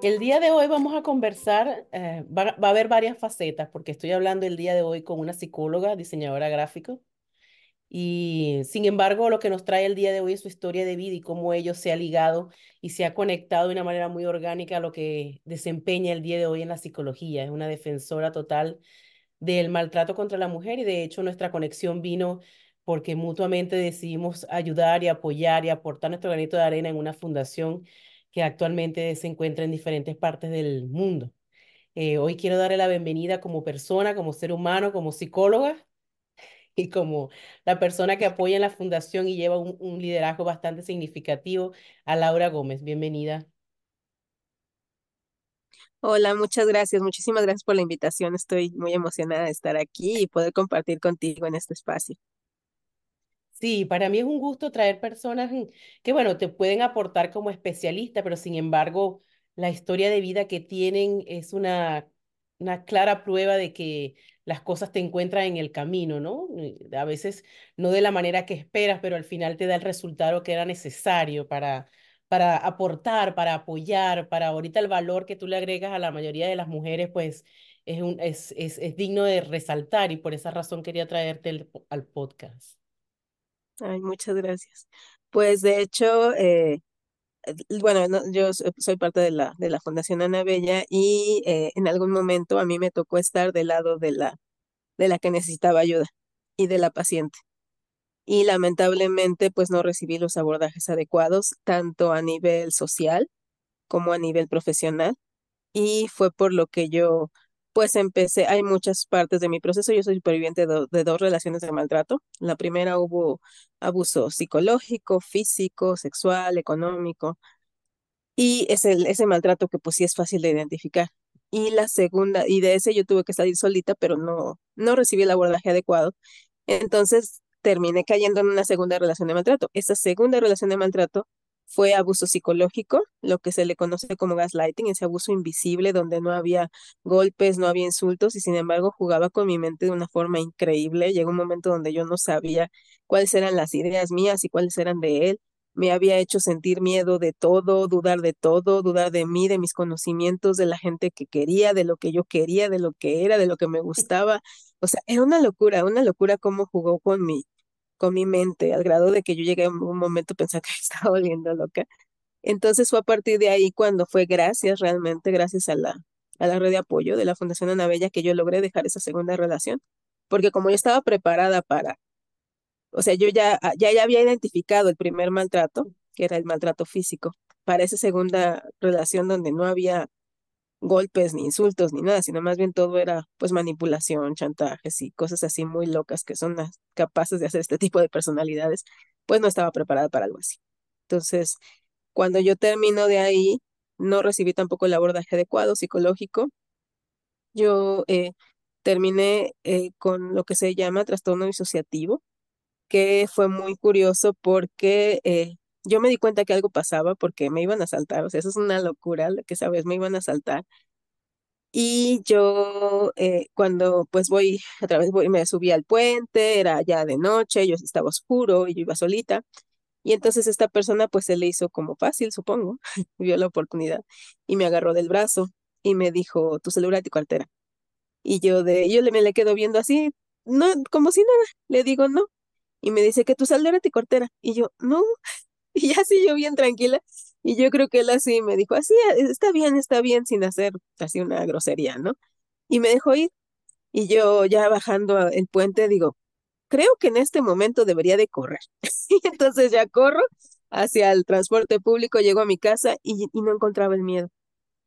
El día de hoy vamos a conversar, eh, va, a haber varias facetas, porque estoy hablando el día de hoy con una psicóloga, diseñadora gráfica, y sin embargo lo que nos trae el día de hoy es su historia de vida y cómo ello se ha ligado y se ha conectado de una manera muy orgánica a lo que desempeña el día de hoy en la psicología. Es una defensora total del maltrato contra la mujer y de hecho nuestra conexión vino porque mutuamente decidimos ayudar y apoyar y aportar nuestro granito de arena en una fundación que actualmente se encuentra en diferentes partes del mundo. Eh, hoy quiero darle la bienvenida como persona, como ser humano, como psicóloga y como la persona que apoya en la fundación y lleva un, un liderazgo bastante significativo a Laura Gómez. Bienvenida. Hola, muchas gracias. Muchísimas gracias por la invitación. Estoy muy emocionada de estar aquí y poder compartir contigo en este espacio. Sí, para mí es un gusto traer personas que, bueno, te pueden aportar como especialista, pero sin embargo, la historia de vida que tienen es una, una clara prueba de que las cosas te encuentran en el camino, ¿no? A veces no de la manera que esperas, pero al final te da el resultado que era necesario para, para aportar, para apoyar, para ahorita el valor que tú le agregas a la mayoría de las mujeres, pues es, un, es, es, es digno de resaltar y por esa razón quería traerte al podcast. Ay, muchas gracias. Pues de hecho, eh, bueno, yo soy parte de la, de la Fundación Ana Bella y eh, en algún momento a mí me tocó estar del lado de la, de la que necesitaba ayuda y de la paciente. Y lamentablemente, pues no recibí los abordajes adecuados, tanto a nivel social como a nivel profesional. Y fue por lo que yo pues empecé, hay muchas partes de mi proceso, yo soy superviviente de, dos relaciones de maltrato. La primera hubo abuso psicológico, físico, sexual, económico, y es el, ese maltrato que pues sí es fácil de identificar. Y la segunda, y de ese yo tuve que salir solita, pero no, no recibí el abordaje adecuado. Entonces terminé cayendo en una segunda relación de maltrato. Esa segunda relación de maltrato fue abuso psicológico, lo que se le conoce como gaslighting, ese abuso invisible donde no había golpes, no había insultos y sin embargo jugaba con mi mente de una forma increíble. Llegó un momento donde yo no sabía cuáles eran las ideas mías y cuáles eran de él. Me había hecho sentir miedo de todo, dudar de todo, dudar de mí, de mis conocimientos, de la gente que quería, de lo que yo quería, de lo que era, de lo que me gustaba. O sea, era una locura, una locura cómo jugó con mi, con mi mente, al grado de que yo llegué a un momento a pensar que estaba volviendo loca. Entonces fue a partir de ahí cuando fue gracias, realmente gracias a la, a la red de apoyo de la Fundación Ana Bella que yo logré dejar esa segunda relación, porque como yo estaba preparada para, o sea, yo ya, ya, ya había identificado el primer maltrato, que era el maltrato físico, para esa segunda relación donde no había golpes, ni insultos, ni nada, sino más bien todo era pues manipulación, chantajes y cosas así muy locas que son capaces de hacer este tipo de personalidades, pues no estaba preparada para algo así. Entonces, cuando yo termino de ahí, no recibí tampoco el abordaje adecuado psicológico. Yo eh, terminé eh, con lo que se llama trastorno disociativo, que fue muy curioso porque eh, yo me di cuenta que algo pasaba porque me iban a saltar, o sea, eso es una locura, que sabes, me iban a saltar. Y yo eh, cuando pues voy, a través voy, me subí al puente, era ya de noche, yo estaba oscuro y yo iba solita. Y entonces esta persona pues se le hizo como fácil, supongo, vio la oportunidad y me agarró del brazo y me dijo, tu celular y tu cartera. Y yo de, yo le, me le quedo viendo así, no, como si nada, le digo no. Y me dice que tu celular y tu cartera. Y yo, no, Y así yo bien tranquila. Y yo creo que él así me dijo, así, está bien, está bien, sin hacer así una grosería, ¿no? Y me dejó ir. Y yo ya bajando el puente digo, creo que en este momento debería de correr. y entonces ya corro hacia el transporte público, llego a mi casa y, y no encontraba el miedo.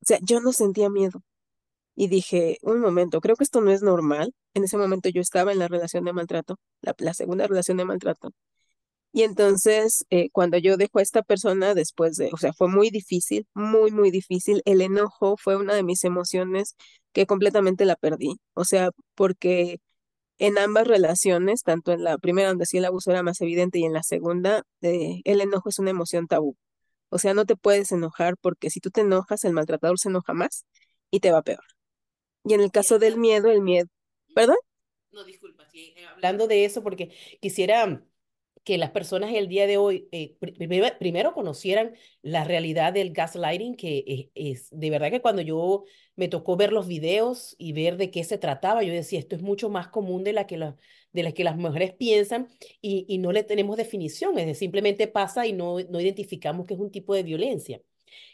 O sea, yo no sentía miedo. Y dije, un momento, creo que esto no es normal. En ese momento yo estaba en la relación de maltrato, la, la segunda relación de maltrato. Y entonces, eh, cuando yo dejo a esta persona después de, o sea, fue muy difícil, muy, muy difícil. El enojo fue una de mis emociones que completamente la perdí. O sea, porque en ambas relaciones, tanto en la primera donde sí el abuso era más evidente y en la segunda, eh, el enojo es una emoción tabú. O sea, no te puedes enojar porque si tú te enojas, el maltratador se enoja más y te va peor. Y en el caso del miedo, el miedo, ¿perdón? No, disculpa, sí, eh, hablando de eso, porque quisiera que las personas el día de hoy eh, pr primero conocieran la realidad del gaslighting, que es, es, de verdad que cuando yo me tocó ver los videos y ver de qué se trataba, yo decía, esto es mucho más común de la que, la, de la que las mujeres piensan y, y no le tenemos definición, es decir, simplemente pasa y no, no identificamos que es un tipo de violencia.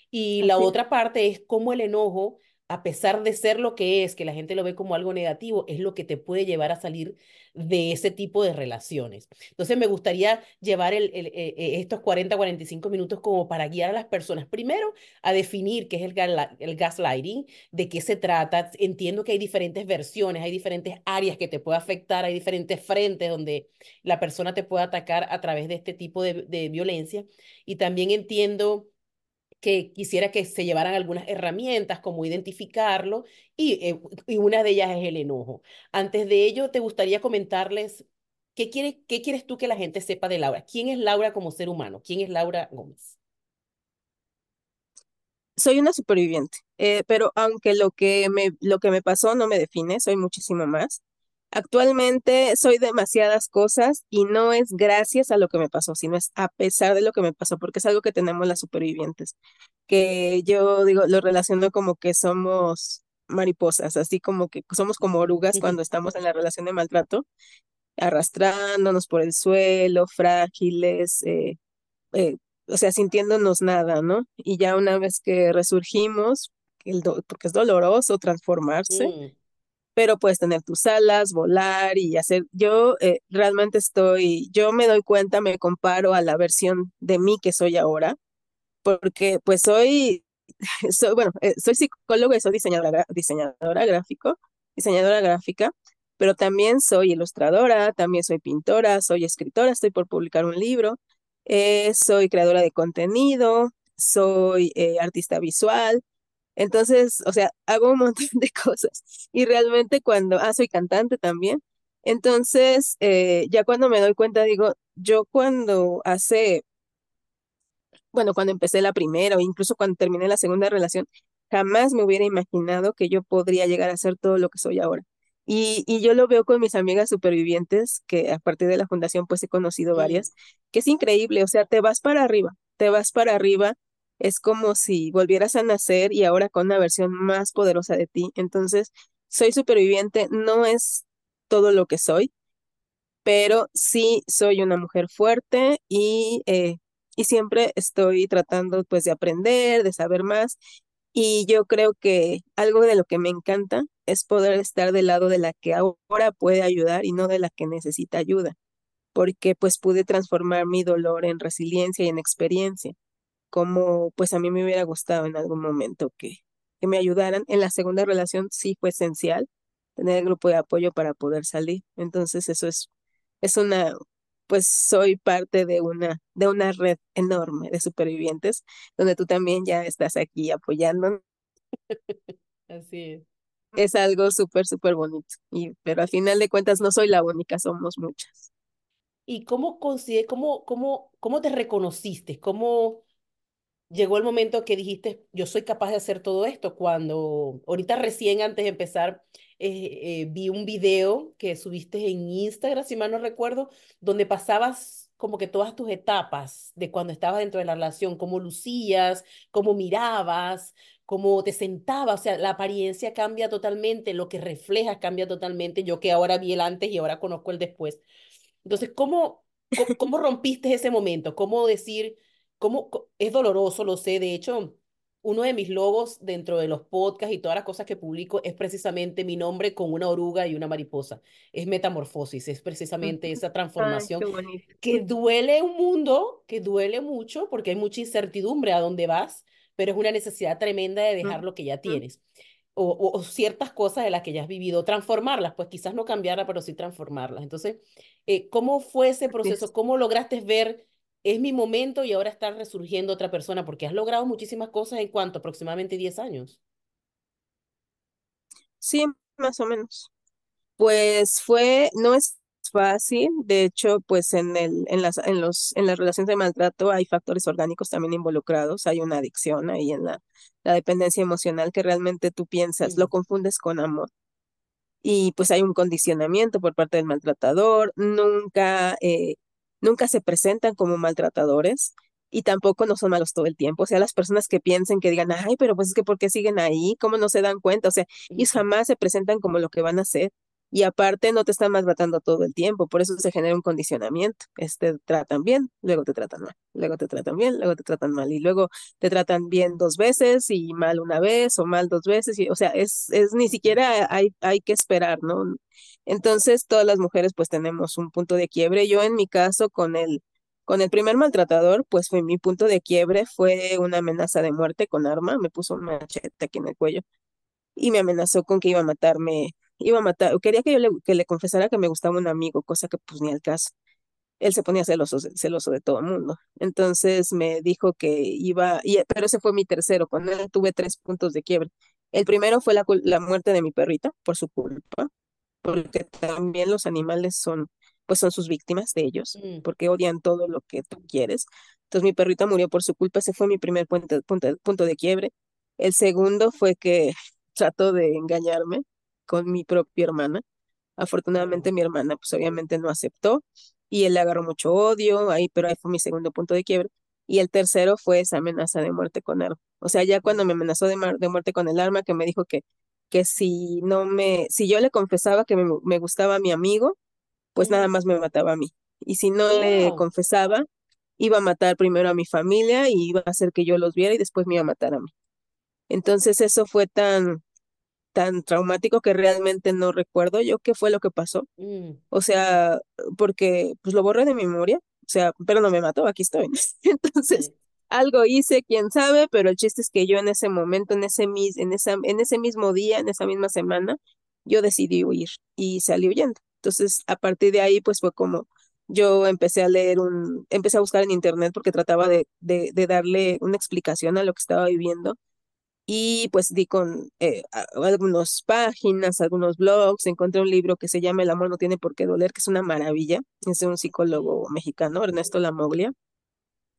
Y la otra parte es cómo el enojo a pesar de ser lo que es, que la gente lo ve como algo negativo, es lo que te puede llevar a salir de ese tipo de relaciones. Entonces me gustaría llevar el, el, eh, eh, estos 40, 45 minutos como para guiar a las personas, primero a definir qué es el, el gaslighting, de qué se trata. Entiendo que hay diferentes versiones, hay diferentes áreas que te puede afectar, hay diferentes frentes donde la persona te puede atacar a través de este tipo de violencia. Y también entiendo que quisiera que se llevaran algunas herramientas, como identificarlo, y, eh, y una de ellas es el enojo. Antes de ello, te gustaría comentarles qué, quiere, qué quieres tú que la gente sepa de Laura. ¿Quién es Laura como ser humano? ¿Quién es Laura Gómez? Soy una superviviente, eh, pero aunque lo que me, lo que me pasó no me define, soy muchísimo más. Actualmente soy demasiadas cosas y no es gracias a lo que me pasó, sino es a pesar de lo que me pasó, porque es algo que tenemos las supervivientes, que yo digo, lo relaciono como que somos mariposas, así como que somos como orugas cuando estamos en la relación de maltrato, arrastrándonos por el suelo, frágiles, eh, eh, o sea, sintiéndonos nada, ¿no? Y ya una vez que resurgimos, el porque es doloroso transformarse. Mm. Pero puedes tener tus alas, volar y hacer, yo eh, realmente estoy, yo me doy cuenta, me comparo a la versión de mí que soy ahora, porque pues soy, soy bueno, eh, soy psicóloga y soy diseñadora, diseñadora gráfico, diseñadora gráfica, pero también soy ilustradora, también soy pintora, soy escritora, estoy por publicar un libro, eh, soy creadora de contenido, soy artista visual, entonces, o sea, hago un montón de cosas y realmente cuando, ah, soy cantante también, entonces eh, ya cuando me doy cuenta digo, yo cuando hace, bueno, cuando empecé la primera o incluso cuando terminé la segunda relación, jamás me hubiera imaginado que yo podría llegar a ser todo lo que soy ahora. Y, y yo lo veo con mis amigas supervivientes, que a partir de la fundación pues he conocido varias, que es increíble, o sea, te vas para arriba, te vas para arriba, es como si volvieras a nacer y ahora con una versión más poderosa de ti. Entonces, soy superviviente, no es todo lo que soy, pero sí soy una mujer fuerte y, eh, y siempre estoy tratando pues de aprender, de saber más. Y yo creo que algo de lo que me encanta es poder estar del lado de la que ahora puede ayudar y no de la que necesita ayuda, porque pues pude transformar mi dolor en resiliencia y en experiencia, como pues a mí me hubiera gustado en algún momento que, que me ayudaran. En la segunda relación sí fue esencial tener el grupo de apoyo para poder salir. Entonces eso es, es una, pues soy parte de una, de una red enorme de supervivientes, donde tú también ya estás aquí apoyando Así es. es algo súper, súper bonito. Y, pero al final de cuentas no soy la única, somos muchas. ¿Y cómo, consigue, cómo, cómo, cómo te reconociste? ¿Cómo llegó el momento que dijiste, yo soy capaz de hacer todo esto? Cuando ahorita recién antes de empezar, eh, eh, vi un video que subiste en Instagram, si mal no recuerdo, donde pasabas como que todas tus etapas de cuando estabas dentro de la relación, cómo lucías, cómo mirabas, cómo te sentabas, o sea, la apariencia cambia totalmente, lo que reflejas cambia totalmente. Yo que ahora vi el antes y ahora conozco el después. Entonces, ¿cómo, cómo, cómo rompiste ese momento? ¿Cómo decir, cómo, es doloroso, lo sé, de hecho, uno de mis logos dentro de los podcasts y todas las cosas que publico es precisamente mi nombre con una oruga y una mariposa. Es metamorfosis, es precisamente esa Ay, transformación bonito. que duele un mundo, que duele mucho porque hay mucha incertidumbre a dónde vas, pero es una necesidad tremenda de dejar lo que ya tienes. o, o ciertas cosas de las que ya has vivido, transformarlas, pues quizás no cambiarlas, pero sí transformarlas. Entonces, eh, ¿cómo fue ese proceso? ¿Cómo lograste ver, es mi momento y ahora está resurgiendo otra persona? Porque has logrado muchísimas cosas en cuanto aproximadamente 10 años. Sí, más o menos. Pues fue, no es fácil, de hecho, pues en el, en las, en los, en las relaciones de maltrato hay factores orgánicos también involucrados, hay una adicción ahí en la, la dependencia emocional que realmente tú piensas, lo confundes con amor. y pues hay un condicionamiento por parte del maltratador, nunca, eh, nunca se presentan como maltratadores y tampoco no son malos todo el tiempo. O sea, las personas que piensen que digan, ay, pero pues es que ¿por qué siguen ahí? ¿Cómo no se dan cuenta? O sea, ellos ujú, jamás se presentan como lo que van a hacer. Y aparte no te están maltratando todo el tiempo, por eso se genera un condicionamiento. Este, te tratan bien, luego te tratan mal, luego te tratan bien, luego te tratan mal, y luego te tratan bien dos veces y mal una vez o mal dos veces, y, o sea, es, es ni siquiera hay, hay que esperar, ¿no? Entonces, todas las mujeres pues tenemos un punto de quiebre. Yo en mi caso con el, con el primer maltratador, pues fue mi punto de quiebre, fue una amenaza de muerte con arma, me puso un machete aquí en el cuello y me amenazó con que iba a matarme, iba a matar, quería que yo le, que le confesara que me gustaba un amigo, cosa que pues ni al caso él se ponía celoso, celoso de todo el mundo. Entonces me dijo que iba, y, pero ese fue mi tercero, con él tuve tres puntos de quiebre. El primero fue la, la muerte de mi perrita por su culpa, porque también los animales son, pues son sus víctimas de ellos, mm, porque odian todo lo que tú quieres. Entonces mi perrita murió por su culpa, ese fue mi primer punto, punto, punto de quiebre. El segundo fue que trató de engañarme con mi propia hermana Afortunadamente mi hermana pues obviamente no aceptó y él le agarró mucho odio ahí, pero ahí fue mi segundo punto de quiebre. Y el tercero fue esa amenaza de muerte con arma. O sea, ya cuando me amenazó de, muerte con el arma, que me dijo que, que si no me, si yo le confesaba que me, me gustaba a mi amigo, pues nada más me mataba a mí. Y si no le confesaba, iba a matar primero a mi familia y iba a hacer que yo los viera y después me iba a matar a mí. Entonces eso fue tan, tan traumático que realmente no recuerdo yo qué fue lo que pasó mm, o sea, porque pues lo borré de mi memoria, o sea, pero no me mató, aquí estoy. Entonces, algo hice, quién sabe, pero el chiste es que yo en ese momento, en ese, mis, en esa, en ese mismo día, en esa misma semana, yo decidí huir y salí huyendo. Entonces, a partir de ahí, pues fue como yo empecé a leer un, empecé a buscar en internet porque trataba de, de, de darle una explicación a lo que estaba viviendo y pues di con eh, algunas páginas, algunos blogs, encontré un libro que se llama El amor no tiene por qué doler, que es una maravilla, es de un psicólogo mexicano, Ernesto Lamoglia,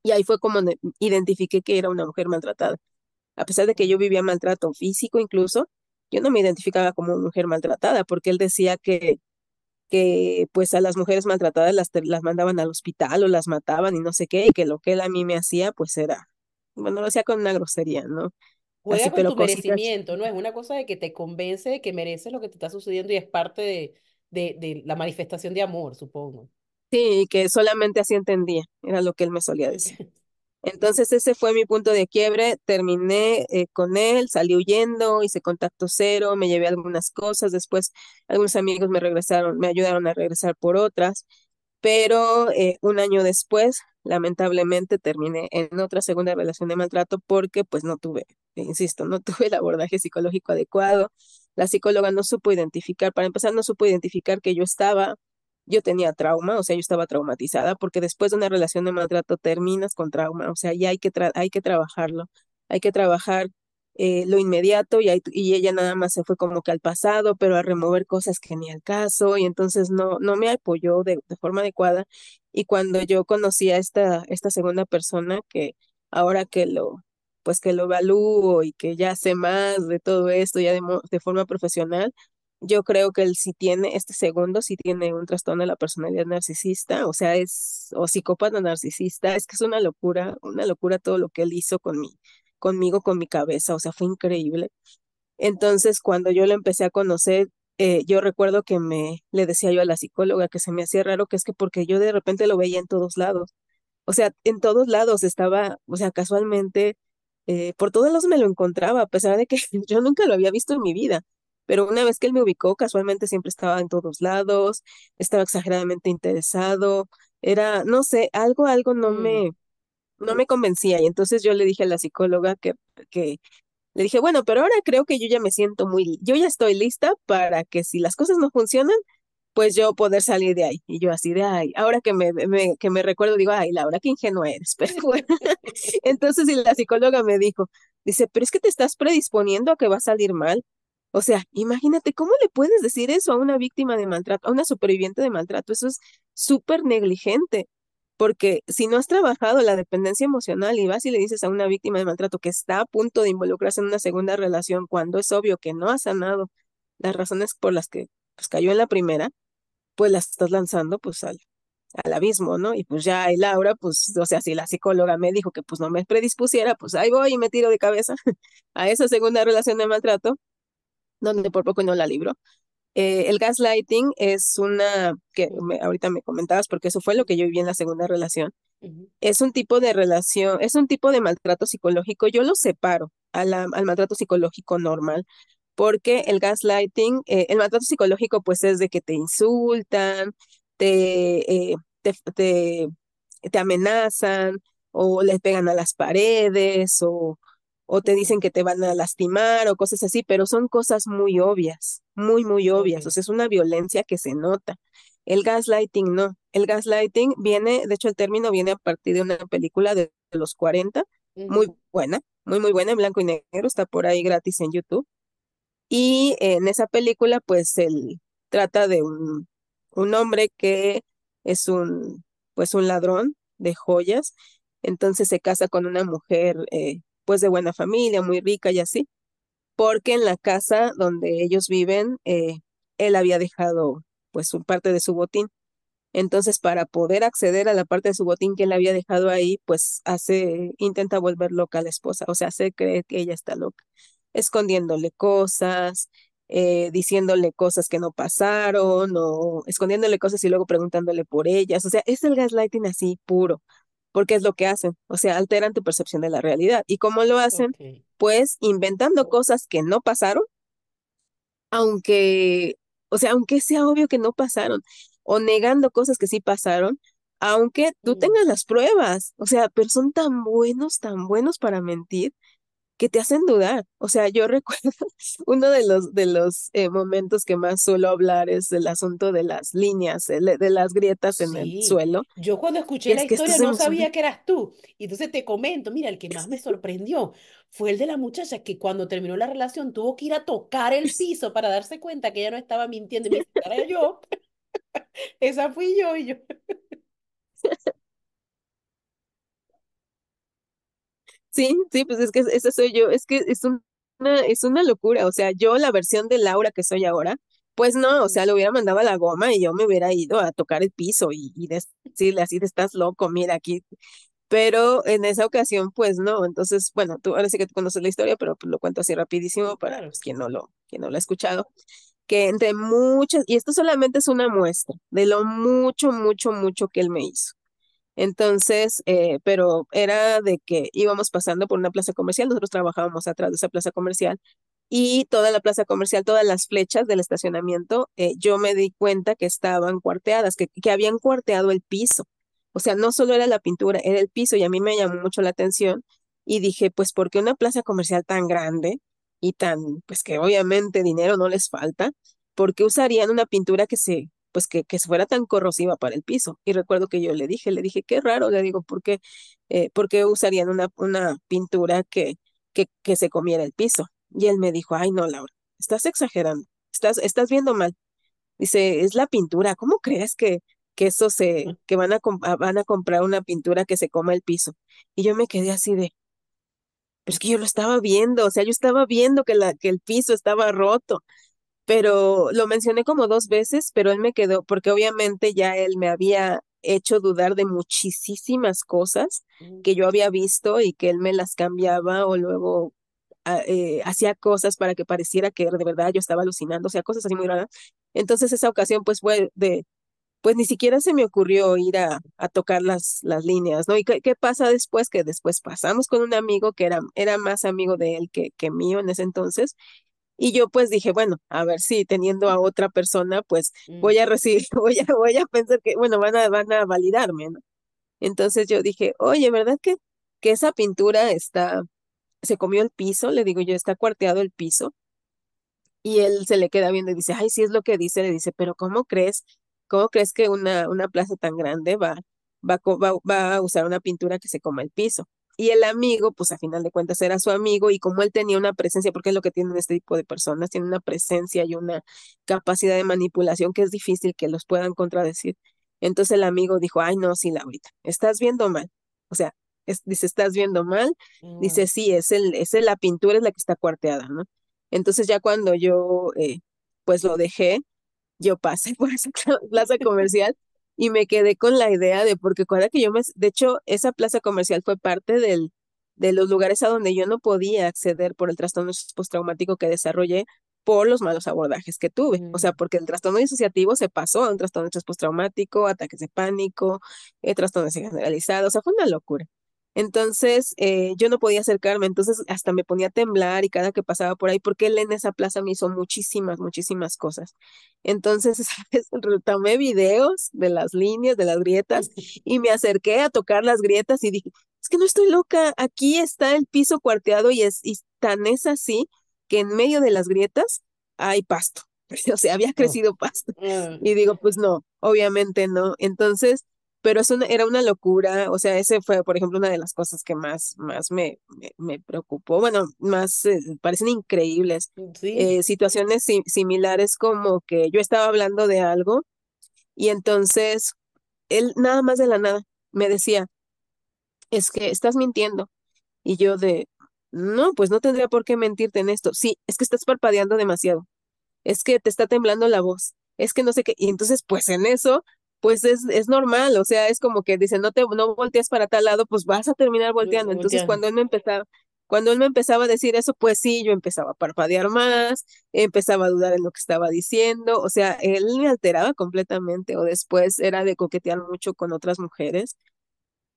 y ahí fue como identifiqué que era una mujer maltratada. A pesar de que yo vivía maltrato físico incluso, yo no me identificaba como mujer maltratada, porque él decía que, que pues a las mujeres maltratadas las, las mandaban al hospital o las mataban y no sé qué, y que lo que él a mí me hacía pues era, bueno, lo hacía con una grosería, ¿no? Así, Juega con pero tu cositas merecimiento, ¿no? Es una cosa de que te convence de que mereces lo que te está sucediendo y es parte de, de, de la manifestación de amor, supongo. Sí, que solamente así entendía, era lo que él me solía decir. Entonces ese fue mi punto de quiebre, terminé eh, con él, salí huyendo, hice contacto cero, me llevé algunas cosas, después algunos amigos me regresaron, me ayudaron a regresar por otras, pero eh, un año después, lamentablemente, terminé en otra segunda relación de maltrato porque pues no tuve, eh, insisto, no tuve el abordaje psicológico adecuado. La psicóloga no supo identificar, para empezar, no supo identificar que yo estaba, yo tenía trauma, o sea, yo estaba traumatizada, porque después de una relación de maltrato terminas con trauma, o sea, ya hay que, hay que trabajarlo, hay que trabajar eh, lo inmediato y, ella nada más se fue como que al pasado, pero a remover cosas que ni al caso y entonces no, no me apoyó de, forma adecuada. Y cuando yo conocí a esta, esta segunda persona que ahora que lo, pues que lo evalúo y que ya sé más de todo esto ya de forma profesional, yo creo que él sí tiene, este segundo sí tiene un trastorno de la personalidad narcisista, o sea, es, o psicópata narcisista, es que es una locura, una locura todo lo que él hizo con mi, conmigo, con mi cabeza, o sea, fue increíble. Entonces, cuando yo lo empecé a conocer, eh, yo recuerdo que me le decía yo a la psicóloga que se me hacía raro, que es que porque yo de repente lo veía en todos lados. O sea, en todos lados estaba, o sea, casualmente, eh, por todos lados me lo encontraba, a pesar de que yo nunca lo había visto en mi vida. Pero una vez que él me ubicó, casualmente siempre estaba en todos lados, estaba exageradamente interesado, era, no sé, algo, algo no Mm, me, no me convencía. Y entonces yo le dije a la psicóloga que, que Le dije, bueno, pero ahora creo que yo ya me siento muy, yo ya estoy lista para que si las cosas no funcionan, pues yo poder salir de ahí. Y yo así de, ay, ahora que me, me, que me recuerdo, digo, ay, Laura, qué ingenua eres. Pero bueno, entonces y la psicóloga me dijo, dice, pero es que te estás predisponiendo a que va a salir mal. O sea, imagínate, ¿cómo le puedes decir eso a una víctima de maltrato, a una superviviente de maltrato? Eso es súper negligente, porque si no has trabajado la dependencia emocional y vas y le dices a una víctima de maltrato que está a punto de involucrarse en una segunda relación cuando es obvio que no ha sanado las razones por las que pues, cayó en la primera, pues la estás lanzando pues al, al abismo, ¿no? Y pues ya, y Laura, pues, o sea, si la psicóloga me dijo que pues no me predispusiera, pues ahí voy y me tiro de cabeza a esa segunda relación de maltrato donde por poco no la libro. Eh, el gaslighting es una, que ahorita me comentabas, porque eso fue lo que yo viví en la segunda relación. Es un tipo de relación, es un tipo de maltrato psicológico. Yo lo separo al maltrato psicológico normal, porque el gaslighting, eh, el maltrato psicológico, pues es de que te insultan, te, eh, te, te, te amenazan, o les pegan a las paredes, o, o te dicen que te van a lastimar o cosas así, pero son cosas muy obvias, muy, muy obvias. O sea, es una violencia que se nota. El gaslighting no. El gaslighting viene, de hecho el término viene a partir de una película de los 40, muy buena, muy, muy buena, en blanco y negro, está por ahí gratis en YouTube. Y en esa película, pues él trata de un, un hombre que es un, pues un ladrón de joyas, entonces se casa con una mujer eh, pues de buena familia, muy rica y así, porque en la casa donde ellos viven, eh, él había dejado pues su parte de su botín. Entonces, para poder acceder a la parte de su botín que él había dejado ahí, pues hace, intenta volver loca a la esposa, o sea, hace creer que ella está loca, escondiéndole cosas, eh, diciéndole cosas que no pasaron, o escondiéndole cosas y luego preguntándole por ellas. O sea, es el gaslighting así puro porque es lo que hacen, o sea, alteran tu percepción de la realidad. ¿Y cómo lo hacen? Pues inventando cosas que no pasaron, aunque, o sea, aunque sea obvio que no pasaron, o negando cosas que sí pasaron, aunque tú tengas las pruebas, o sea, pero son tan buenos, tan buenos para mentir, que te hacen dudar. O sea, yo recuerdo uno de los, de los eh, momentos que más suelo hablar es el asunto de las líneas, de las grietas en el suelo. Yo cuando escuché la historia no sabía que eras tú. Y entonces te comento, mira, el que más me sorprendió fue el de la muchacha que cuando terminó la relación tuvo que ir a tocar el piso para darse cuenta que ella no estaba mintiendo y me era yo. Esa fui yo y yo. Sí, sí, pues es que esa soy yo, es que es una, es una locura, o sea, yo la versión de Laura que soy ahora, pues no, o sea, le hubiera mandado a la goma y yo me hubiera ido a tocar el piso y, y decirle así, estás loco, mira aquí. Pero en esa ocasión, pues no, entonces, bueno, tú ahora sí que tú conoces la historia, pero pues, lo cuento así rapidísimo para pues, quien no lo, quien no lo ha escuchado, que entre muchas, y esto solamente es una muestra de lo mucho, mucho, mucho que él me hizo. Entonces, eh, pero era de que íbamos pasando por una plaza comercial, nosotros trabajábamos atrás de esa plaza comercial y toda la plaza comercial, todas las flechas del estacionamiento, eh, yo me di cuenta que estaban cuarteadas, que, que habían cuarteado el piso. O sea, no solo era la pintura, era el piso y a mí me llamó mucho la atención y dije, pues, ¿por qué una plaza comercial tan grande y tan, pues que obviamente dinero no les falta? ¿Por qué usarían una pintura que se pues que, que fuera tan corrosiva para el piso. Y recuerdo que yo le dije, le dije, qué raro, le digo, ¿por qué, eh, ¿por qué usarían una, una pintura que, que, que se comiera el piso? Y él me dijo, ay, no, Laura, estás exagerando, estás, estás viendo mal. Dice, es la pintura, ¿cómo crees que, que eso se, que van a, van a comprar una pintura que se coma el piso? Y yo me quedé así de, pero es que yo lo estaba viendo, o sea, yo estaba viendo que, la, que el piso estaba roto pero lo mencioné como dos veces, pero él me quedó, porque obviamente ya él me había hecho dudar de muchísimas cosas mm. que yo había visto y que él me las cambiaba o luego ah, eh, hacía cosas para que pareciera que de verdad yo estaba alucinando, o sea, cosas así muy raras. Entonces esa ocasión pues fue de, pues ni siquiera se me ocurrió ir a, a tocar las, las líneas, ¿no? ¿Y qué, qué, pasa después? Que después pasamos con un amigo que era, era más amigo de él que, que mío en ese entonces y yo pues dije, bueno, a ver si teniendo a otra persona, pues voy a recibir, voy a, voy a pensar que, bueno, van a, van a validarme, ¿no? Entonces yo dije, oye, ¿verdad que, que esa pintura está, se comió el piso, le digo yo, está cuarteado el piso. Y él se le queda viendo y dice, ay, sí es lo que dice, le dice, pero ¿cómo crees? ¿Cómo crees que una, una plaza tan grande va, va, va, va a usar una pintura que se coma el piso? Y el amigo, pues a final de cuentas era su amigo y como él tenía una presencia, porque es lo que tienen este tipo de personas, tiene una presencia y una capacidad de manipulación que es difícil que los puedan contradecir. Entonces el amigo dijo, ay, no, sí, Laurita, estás viendo mal. O sea, dice, estás viendo mal. Dice, Mm. sí, es, el, es el- la pintura es la que está cuarteada, ¿no? Entonces ya cuando yo, eh, pues lo dejé, yo pasé por esa plaza comercial y me quedé con la idea de, porque cuando que yo me, de hecho, esa plaza comercial fue parte del, de los lugares a donde yo no podía acceder por el trastorno postraumático que desarrollé por los malos abordajes que tuve. O sea, Mm. porque el trastorno disociativo se pasó a un trastorno postraumático, ataques de pánico, eh, trastorno generalizado, o sea, fue una locura. Entonces, eh, yo no podía acercarme, entonces hasta me ponía a temblar y cada que pasaba por ahí, porque él en esa plaza me hizo muchísimas, muchísimas cosas. Entonces, esa vez tomé videos de las líneas, de las grietas, y me acerqué a tocar las grietas y dije, es que no estoy loca, aquí está el piso cuarteado y, es, y tan es así que en medio de las grietas hay pasto, o sea, había Oh. crecido pasto. Ah, Y digo, pues no, obviamente no. Entonces, pero es una, era una locura, o sea, ese fue, por ejemplo, una de las cosas que más, más me, me, me preocupó, bueno, más eh, parecen increíbles. sí. Eh, situaciones si- similares como que yo estaba hablando de algo y entonces él nada más de la nada me decía, es que estás mintiendo. Y yo de, no, pues no tendría por qué mentirte en esto. Sí, es que estás parpadeando demasiado es que te está temblando la voz, es que no sé qué, y entonces pues en eso, pues es, es normal, o sea, es como que dice, no te, no voltees para tal lado, pues vas a terminar volteando. Entonces cuando él me empezaba, cuando él me empezaba a decir eso, pues sí, yo empezaba a parpadear más, empezaba a dudar en lo que estaba diciendo, o sea, él me alteraba completamente, o después era de coquetear mucho con otras mujeres.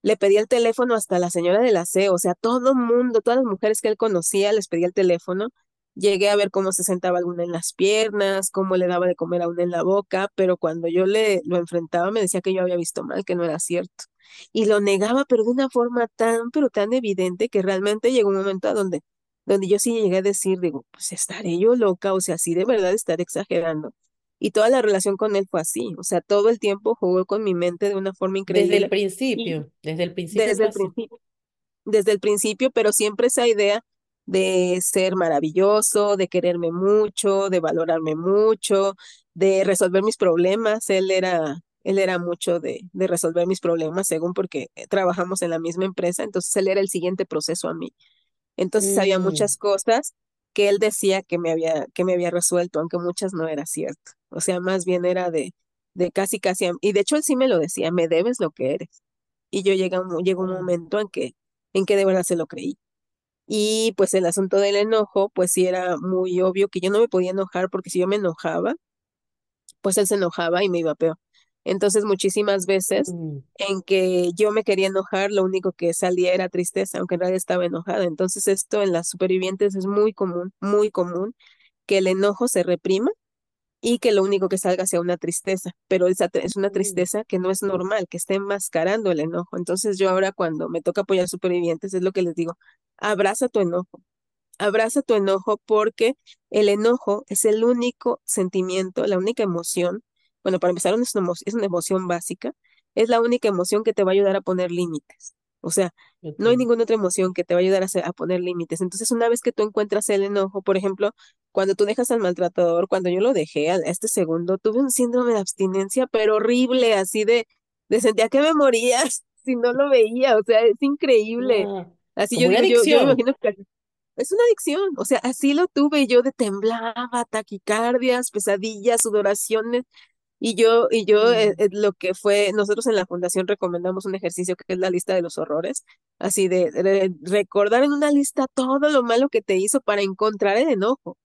Le pedía el teléfono hasta la señora del aseo, o sea, todo mundo, todas las mujeres que él conocía, les pedía el teléfono. Llegué a ver cómo se sentaba alguna en las piernas, cómo le daba de comer a una en la boca, pero cuando yo le lo enfrentaba me decía que yo había visto mal, que no era cierto. Y lo negaba, pero de una forma tan, pero tan evidente que realmente llegó un momento a donde, donde yo sí llegué a decir, digo, pues estaré yo loca, o sea, sí de verdad estaré exagerando. Y toda la relación con él fue así, o sea, todo el tiempo jugó con mi mente de una forma Desde el increíble. Y principio, desde el principio desde el principio desde el principio, pero siempre esa idea de ser maravilloso, de quererme mucho, de valorarme mucho, de resolver mis problemas. Él era, él era mucho de, de resolver mis problemas, según porque eh, trabajamos en la misma empresa, entonces él era el siguiente proceso a mí. Entonces había Mm, muchas cosas que él decía que me había, que me había resuelto, aunque muchas no era cierto. O sea, más bien era de, de casi, casi, y de hecho él sí me lo decía, me debes lo que eres. Y yo llega un, llegó un momento en que, en que de verdad se lo creí. Y pues el asunto del enojo, pues sí era muy obvio que yo no me podía enojar porque si yo me enojaba, pues él se enojaba y me iba peor. Entonces muchísimas veces mm, en que yo me quería enojar, lo único que salía era tristeza, aunque en realidad estaba enojada. Entonces esto en las supervivientes es muy común, muy común, que el enojo se reprima y que lo único que salga sea una tristeza, pero esa es una tristeza que no es normal, que está enmascarando el enojo. Entonces yo ahora cuando me toca apoyar supervivientes es lo que les digo, abraza tu enojo, abraza tu enojo porque el enojo es el único sentimiento, la única emoción, bueno, para empezar es una, es una emoción básica, es la única emoción que te va a ayudar a poner límites. O sea, no hay ninguna otra emoción que te va a ayudar a, hacer- a poner límites. Entonces, una vez que tú encuentras el enojo, por ejemplo, cuando tú dejas al maltratador, cuando yo lo dejé a, este segundo, tuve un síndrome de abstinencia, pero horrible, así de, de sentía que me morías si no lo veía. O sea, es increíble. Ah, Así yo digo, yo, yo me adicción. imagino que es una adicción, o sea, así lo tuve, yo de temblaba, taquicardias, pesadillas, sudoraciones, y yo, y yo eh, Mm, eh, lo que fue, nosotros en la fundación recomendamos un ejercicio que es la lista de los horrores, así de, de recordar en una lista todo lo malo que te hizo para encontrar el enojo,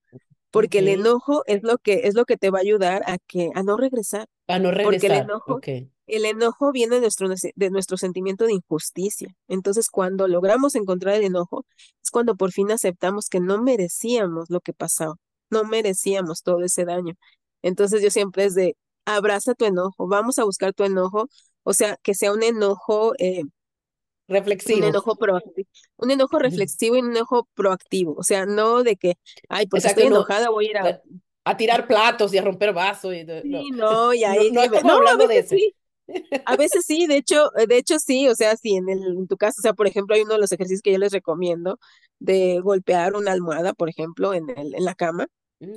porque el enojo es lo que, es lo que te va a ayudar a que, a no regresar A no porque el regresar. enojo, el enojo viene de nuestro, de nuestro sentimiento de injusticia. Entonces, cuando logramos encontrar el enojo, es cuando por fin aceptamos que no merecíamos lo que pasó, no merecíamos todo ese daño. Entonces, yo siempre es de, abraza tu enojo, vamos a buscar tu enojo, o sea, que sea un enojo, eh, un reflexivo. enojo proactivo, un enojo reflexivo y un enojo proactivo, o sea, no de que, ay, porque estoy no enojada voy a ir a... a, a tirar platos y a romper vasos. Y, no, Sí, no, y ahí no estamos no, a hablando de sí, a veces sí, de hecho, de hecho sí, o sea, sí, en el, en tu caso, o sea, por ejemplo, hay uno de los ejercicios que yo les recomiendo de golpear una almohada, por ejemplo, en el, en la cama,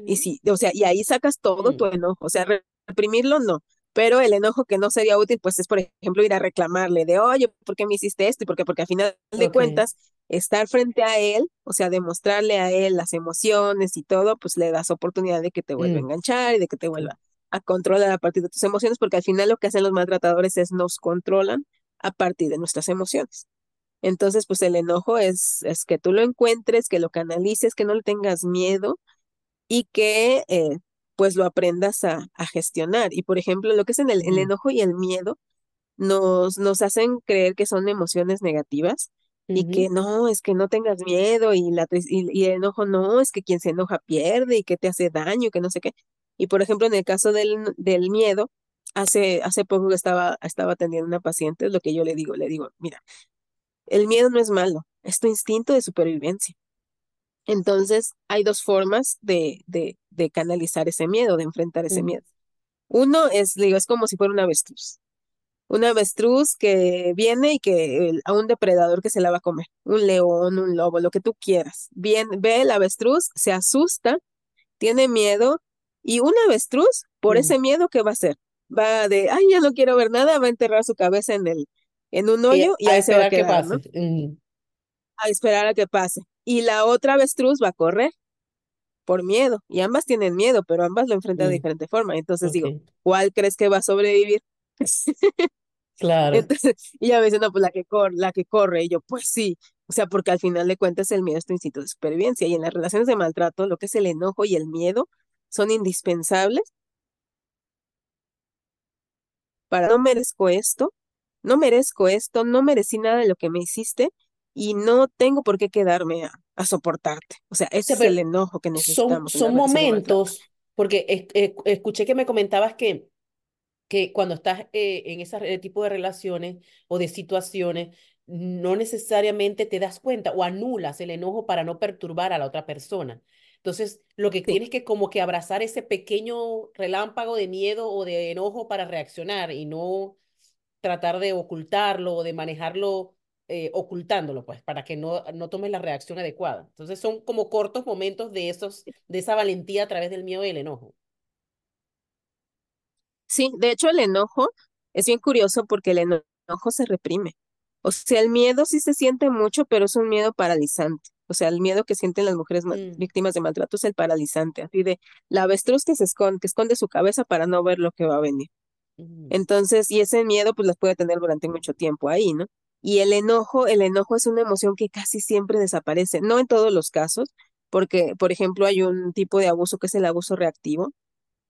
y sí, o sea, y ahí sacas todo tu mm, enojo, o sea, re- reprimirlo no, pero el enojo que no sería útil, pues es, por ejemplo, ir a reclamarle de, oye, ¿por qué me hiciste esto? Y por qué, porque al final de cuentas, estar frente a él, o sea, demostrarle a él las emociones y todo, pues le das oportunidad de que te vuelva a mm, enganchar y de que te vuelva a controlar a partir de tus emociones, porque al final lo que hacen los maltratadores es nos controlan a partir de nuestras emociones. Entonces, pues el enojo es, es que tú lo encuentres, que lo canalices, que no le tengas miedo y que eh, pues lo aprendas a, a gestionar. Y por ejemplo, lo que es en el, el enojo y el miedo nos, nos hacen creer que son emociones negativas y que no, es que no tengas miedo y, la, y, y el enojo no, es que quien se enoja pierde y que te hace daño, que no sé qué. Y por ejemplo, en el caso del, del miedo, hace, hace poco estaba, estaba atendiendo a una paciente, lo que yo le digo, le digo, mira, el miedo no es malo, es tu instinto de supervivencia. Entonces, hay dos formas de, de, de canalizar ese miedo, de enfrentar ese mm, miedo. Uno es, digo, es como si fuera un avestruz. Un avestruz que viene y que el- a un depredador que se la va a comer, un león, un lobo, lo que tú quieras. Bien, ve el avestruz, se asusta, tiene miedo y un avestruz, por mm. ese miedo, ¿qué va a hacer? Va de, ay, ya no quiero ver nada, va a enterrar su cabeza en el, en un Y hoyo y a ahí se va a esperar que quedar, pase. ¿no? Mm, A esperar a que pase. Y la otra avestruz va a correr por miedo y ambas tienen miedo, pero ambas lo enfrentan de diferente forma. Entonces digo, ¿cuál crees que va a sobrevivir? claro. Entonces, y ella me dice, no, pues la que corre, la que corre. Y yo, pues sí. O sea, porque al final de cuentas el miedo es tu instinto de supervivencia. Y en las relaciones de maltrato, lo que es el enojo y el miedo son indispensables para no merezco esto, no merezco esto, no merecí nada de lo que me hiciste y no tengo por qué quedarme a, a soportarte. O sea, ese es el enojo que necesitamos son momentos, porque eh, escuché que me comentabas que que cuando estás eh, en ese tipo de relaciones o de situaciones, no necesariamente te das cuenta o anulas el enojo para no perturbar a la otra persona. Entonces, lo que Sí. tienes que como que abrazar ese pequeño relámpago de miedo o de enojo para reaccionar y no tratar de ocultarlo o de manejarlo eh, ocultándolo, pues, para que no, no tomes la reacción adecuada. Entonces, son como cortos momentos de esos, de esa valentía a través del miedo y el enojo. Sí, de hecho el enojo es bien curioso porque el eno- enojo se reprime. O sea, el miedo sí se siente mucho, pero es un miedo paralizante. O sea, el miedo que sienten las mujeres Mm, víctimas de maltrato es el paralizante, así de la avestruz que se esconde, que esconde su cabeza para no ver lo que va a venir. mm, Entonces, y ese miedo pues las puede tener durante mucho tiempo ahí, ¿no? Y el enojo, el enojo es una emoción que casi siempre desaparece, no en todos los casos, porque, por ejemplo, hay un tipo de abuso que es el abuso reactivo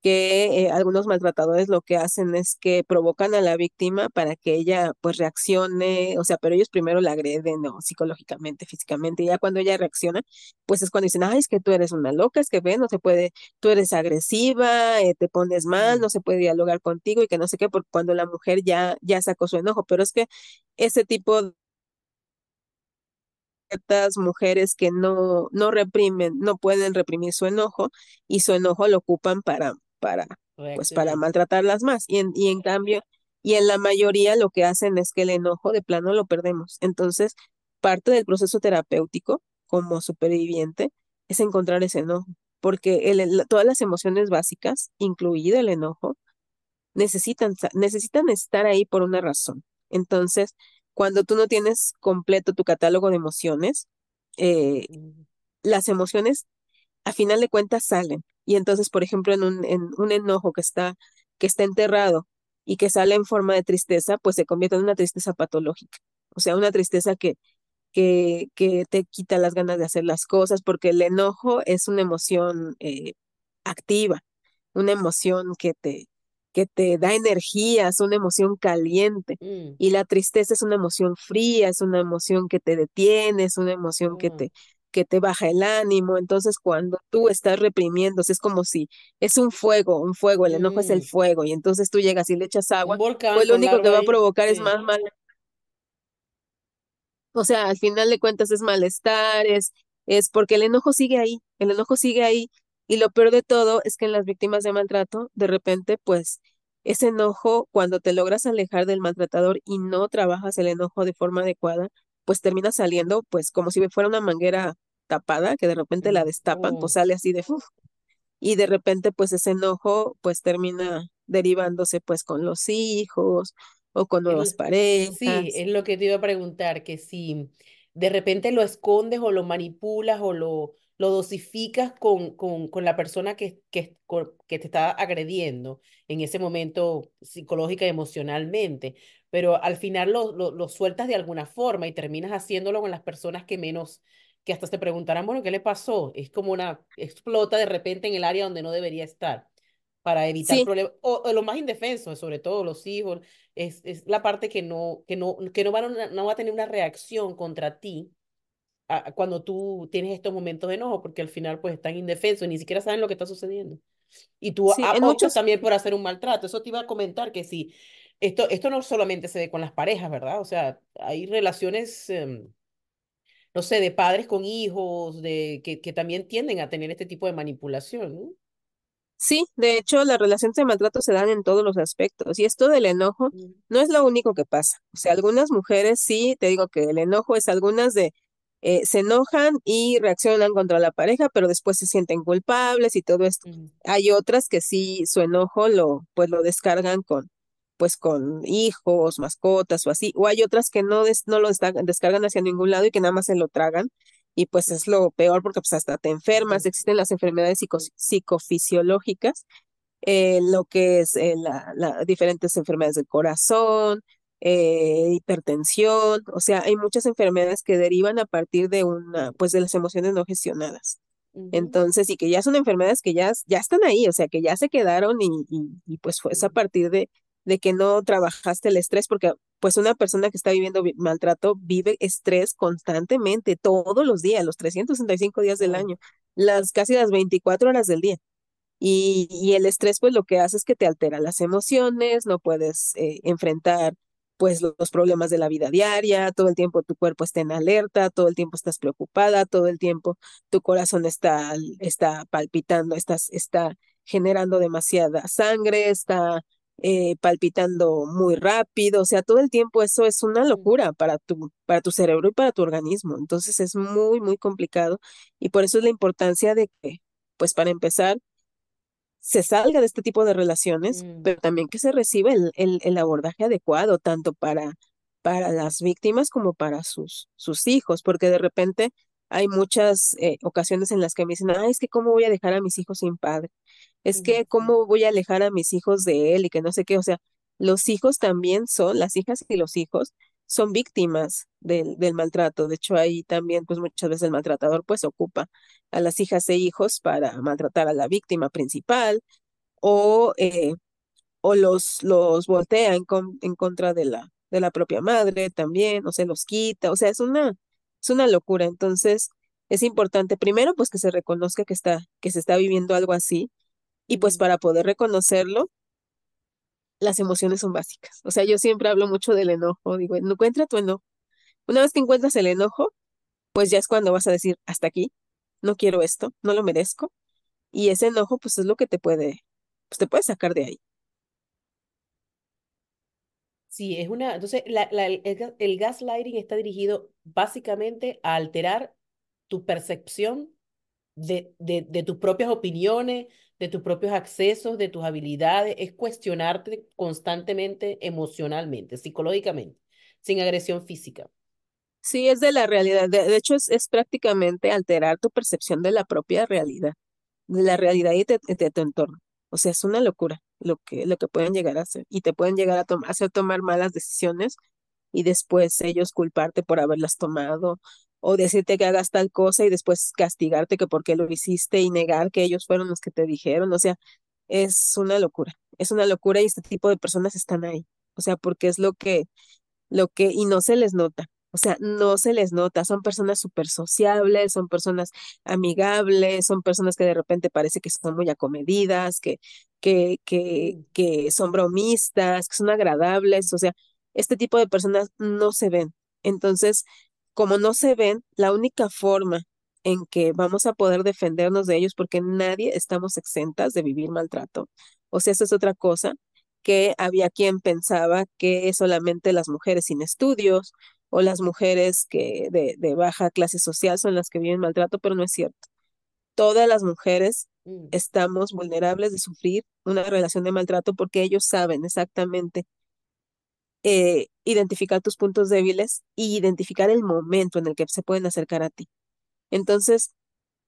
que eh, algunos maltratadores lo que hacen es que provocan a la víctima para que ella pues reaccione, o sea, pero ellos primero la agreden, ¿no? psicológicamente, físicamente, y ya cuando ella reacciona, pues es cuando dicen, ay, es que tú eres una loca, es que ve, no se puede, tú eres agresiva, eh, te pones mal, mm, no se puede dialogar contigo y que no sé qué, porque cuando la mujer ya, ya sacó su enojo, pero es que ese tipo de ciertas mujeres que no, no reprimen, no pueden reprimir su enojo y su enojo lo ocupan para, para, pues para maltratarlas más. Y en, y en cambio, y en la mayoría lo que hacen es que el enojo de plano lo perdemos. Entonces, parte del proceso terapéutico como superviviente es encontrar ese enojo, porque el, el- todas las emociones básicas, incluido el enojo, necesitan, necesitan estar ahí por una razón. Entonces, cuando tú no tienes completo tu catálogo de emociones, eh, las emociones a final de cuentas salen. Y entonces, por ejemplo, en un, en un enojo que está, que está enterrado y que sale en forma de tristeza, pues se convierte en una tristeza patológica. O sea, una tristeza que, que, que te quita las ganas de hacer las cosas, porque el enojo es una emoción eh, activa, una emoción que te, que te da energía, es una emoción caliente. mm, Y la tristeza es una emoción fría, es una emoción que te detiene, es una emoción que ah, te, que te baja el ánimo. Entonces, cuando tú estás reprimiéndose, es como si es un fuego, un fuego, el enojo es el mm. fuego, y entonces tú llegas y le echas agua, volcán pues lo único que va a provocar es más mal O sea, al final de cuentas es malestar, es, es porque el enojo sigue ahí, el enojo sigue ahí. Y lo peor de todo es que en las víctimas de maltrato, de repente, pues ese enojo, cuando te logras alejar del maltratador y no trabajas el enojo de forma adecuada, pues termina saliendo, pues como si fuera una manguera tapada, que de repente la destapan, pues Oh, sale así de, ¡uf! y de repente, pues ese enojo, pues termina derivándose, pues con los hijos o con nuevas el- sí, parejas. es lo que te iba a preguntar, que si de repente lo escondes o lo manipulas o lo, lo dosificas con, con, con la persona que, que, que te está agrediendo en ese momento psicológica y emocionalmente, pero al final lo, lo, lo sueltas de alguna forma y terminas haciéndolo con las personas que menos, que hasta te preguntarán, bueno, ¿qué le pasó? Es como una, explota de repente en el área donde no debería estar para evitar Sí, problemas, o, o los más indefensos, sobre todo los hijos, es, es la parte que no, que no, que no, van a, no va a tener una reacción contra ti a- cuando tú tienes estos momentos de enojo, porque al final pues están indefensos ni siquiera saben lo que está sucediendo. Y tú sí, en optas muchos, también por hacer un maltrato. Eso te iba a comentar que sí, esto, esto no solamente se ve con las parejas, ¿verdad? O sea, hay relaciones, em, no sé, de padres con hijos, de, que, que también tienden a tener este tipo de manipulación, ¿no? Sí, de hecho, las relaciones de maltrato se dan en todos los aspectos y esto del enojo Mm, no es lo único que pasa. O sea, algunas mujeres sí, te digo que el enojo es algunas de, eh, se enojan y reaccionan contra la pareja, pero después se sienten culpables y todo esto. Hay otras que sí, su enojo lo, pues lo descargan con, pues con hijos, mascotas o así, o hay otras que no, des- no lo descargan hacia ningún lado y que nada más se lo tragan y pues es lo peor porque pues hasta te enfermas, existen las enfermedades psico- psicofisiológicas, eh, lo que es eh, la, la- diferentes enfermedades del corazón, eh, hipertensión, o sea, hay muchas enfermedades que derivan a partir de una, pues de las emociones no gestionadas. ujú, Entonces, y que ya son enfermedades que ya, ya están ahí, o sea, que ya se quedaron y, y, y pues fue es a partir de, de que no trabajaste el estrés, porque pues una persona que está viviendo vi- maltrato vive estrés constantemente, todos los días, los 365 días del año, las casi las 24 horas del día. Y, y el estrés, pues lo que hace es que te altera las emociones, no puedes eh, enfrentar pues lo- los problemas de la vida diaria, todo el tiempo tu cuerpo está en alerta, todo el tiempo estás preocupada, todo el tiempo tu corazón está, está palpitando, estás, está generando demasiada sangre, está eh, palpitando muy rápido, o sea, todo el tiempo eso es una locura para tu, para tu cerebro y para tu organismo. Entonces es muy, muy complicado y por eso es la importancia de que, pues para empezar, se salga de este tipo de relaciones, mm, pero también que se reciba el, el, el abordaje adecuado, tanto para, para las víctimas como para sus, sus hijos, porque de repente hay muchas eh, ocasiones en las que me dicen, ay, es que cómo voy a dejar a mis hijos sin padre, es que cómo voy a alejar a mis hijos de él y que no sé qué, o sea, los hijos también son, las hijas y los hijos son víctimas del, del maltrato, de hecho ahí también pues muchas veces el maltratador pues ocupa a las hijas e hijos para maltratar a la víctima principal o, eh, o los, los voltea en, con- en contra de la, de la propia madre también, o se los quita, o sea, es una, es una locura. Entonces, es importante primero pues que se reconozca que está, que se está viviendo algo así y pues para poder reconocerlo, las emociones son básicas. O sea, yo siempre hablo mucho del enojo, digo, encuentra tu enojo. Una vez que encuentras el enojo, pues ya es cuando vas a decir, hasta aquí, no quiero esto, no lo merezco Y ese enojo, pues es lo que te puede, pues te puede sacar de ahí. Sí, es una, entonces el, el ga- el gaslighting está dirigido básicamente a alterar tu percepción de, de tus propias opiniones, de tus propios accesos, de tus habilidades, es cuestionarte constantemente emocionalmente, psicológicamente, sin agresión física. Sí, es de la realidad. De, de hecho, es, es prácticamente alterar tu percepción de la propia realidad, de la realidad y de, de tu entorno. O sea, es una locura lo que, lo que pueden llegar a hacer. Y te pueden llegar a hacer tomar malas decisiones y después ellos culparte por haberlas tomado o decirte que hagas tal cosa y después castigarte que por qué lo hiciste y negar que ellos fueron los que te dijeron. O sea, es una locura. Es una locura y este tipo de personas están ahí. O sea, porque es lo que lo que, y no se les nota, o sea, no se les nota, son personas súper sociables, son personas amigables, son personas que de repente parece que son muy acomedidas, que, que, que, que son bromistas, que son agradables, o sea, este tipo de personas no se ven. Entonces, como no se ven, la única forma en que vamos a poder defendernos de ellos, porque nadie estamos exentas de vivir maltrato. O sea, eso es otra cosa, que había quien pensaba que solamente las mujeres sin estudios o las mujeres que de, de baja clase social son las que viven maltrato, pero no es cierto. Todas las mujeres Mm, estamos vulnerables de sufrir una relación de maltrato porque ellos saben exactamente eh, identificar tus puntos débiles y identificar el momento en el que se pueden acercar a ti. Entonces,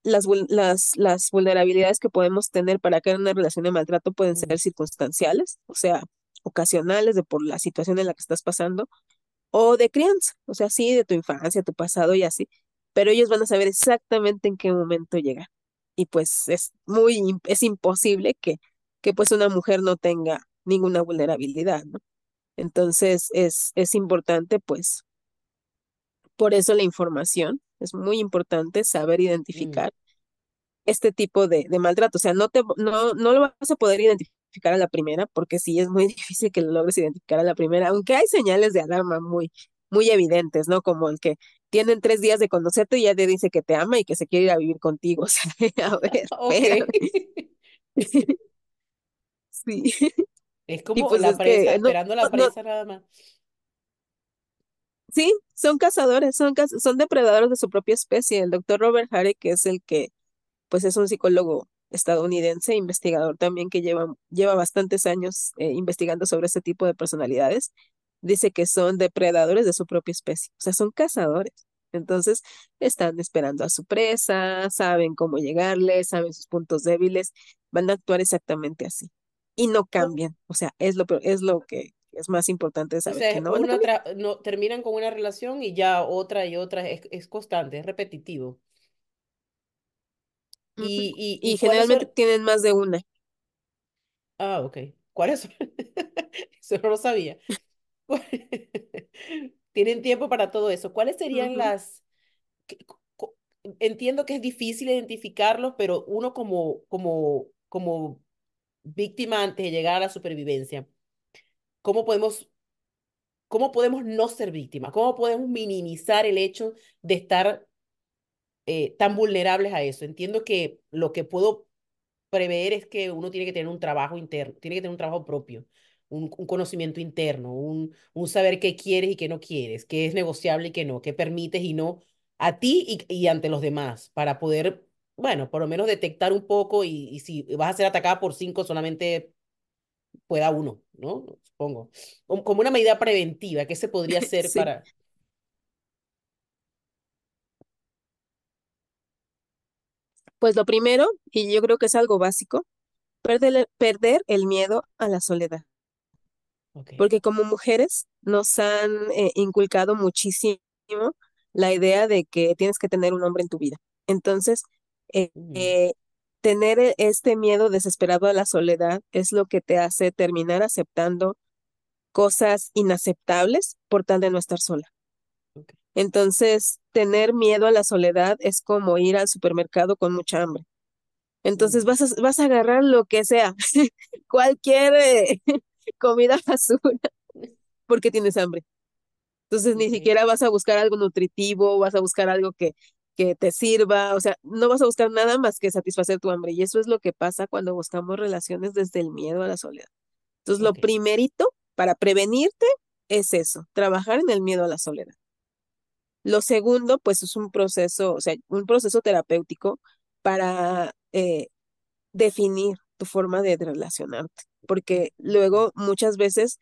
las, las, las vulnerabilidades que podemos tener para caer en una relación de maltrato pueden ser circunstanciales, o sea, ocasionales de por la situación en la que estás pasando, o de crianza, o sea, sí, de tu infancia, tu pasado y así, pero ellos van a saber exactamente en qué momento llegar. Y pues es muy, es imposible que, que pues una mujer no tenga ninguna vulnerabilidad, ¿no? Entonces es, es importante, pues, por eso la información, es muy importante saber mm. identificar este tipo de, de maltrato. O sea, no te, no, no lo vas a poder identificar a la primera, porque sí es muy difícil que lo logres identificar a la primera, aunque hay señales de alarma muy, muy evidentes, ¿no? Como el que tienen tres días de conocerte y ya te dice que te ama y que se quiere ir a vivir contigo. O sea, a ver. Sí. Es como pues la es presa, que no, esperando la no, presa nada más. sí, son cazadores, son, caz- son depredadores de su propia especie. El doctor Robert Harry, que es el que pues es un psicólogo estadounidense, investigador también que lleva, lleva bastantes años eh, investigando sobre este tipo de personalidades, dice que son depredadores de su propia especie, o sea, son cazadores. Entonces, están esperando a su presa, saben cómo llegarle, saben sus puntos débiles, van a actuar exactamente así. Y no cambian, o sea, es lo, es lo que es más importante de o saber, sea, que no una no, terminan con una relación y ya otra y otra, es, es constante, es repetitivo. Ujú. ¿Y, y, Y y cuáles generalmente son? tienen más de una. Ah, ok. ¿Cuáles son? Eso no lo sabía. Tienen tiempo para todo eso. ¿Cuáles serían las... que- co- co- Entiendo que es difícil identificarlos, pero uno como, como, como víctima antes de llegar a la supervivencia, ¿cómo podemos, cómo podemos no ser víctimas? ¿Cómo podemos minimizar el hecho de estar eh, tan vulnerables a eso? Entiendo que lo que puedo prever es que uno tiene que tener un trabajo interno, tiene que tener un trabajo propio, un, conocimiento interno, un, saber qué quieres y qué no quieres, qué es negociable y qué no, qué permites y no a ti y ante los demás, para poder, bueno, por lo menos detectar un poco y, y si vas a ser atacada por cinco, solamente pueda uno, ¿no? Supongo. Como una medida preventiva, ¿qué se podría hacer Sí. para... Pues lo primero, y yo creo que es algo básico, perder, perder el miedo a la soledad, Ok. porque como mujeres nos han eh, inculcado muchísimo la idea de que tienes que tener un hombre en tu vida. Entonces, eh, Mm, eh, tener e- este miedo desesperado a la soledad es lo que te hace terminar aceptando cosas inaceptables por tal de no estar sola. Entonces, tener miedo a la soledad es como ir al supermercado con mucha hambre. Entonces Mm, vas a, vas a agarrar lo que sea, cualquier eh, comida basura, porque tienes hambre. Entonces ni siquiera vas a buscar algo nutritivo, vas a buscar algo que, que te sirva, o sea, no vas a buscar nada más que satisfacer tu hambre. Y eso es lo que pasa cuando buscamos relaciones desde el miedo a la soledad. Entonces lo Ok. primerito para prevenirte es eso, trabajar en el miedo a la soledad. Lo segundo, pues es un proceso, o sea, un proceso terapéutico para eh, definir tu forma de relacionarte, porque luego muchas veces,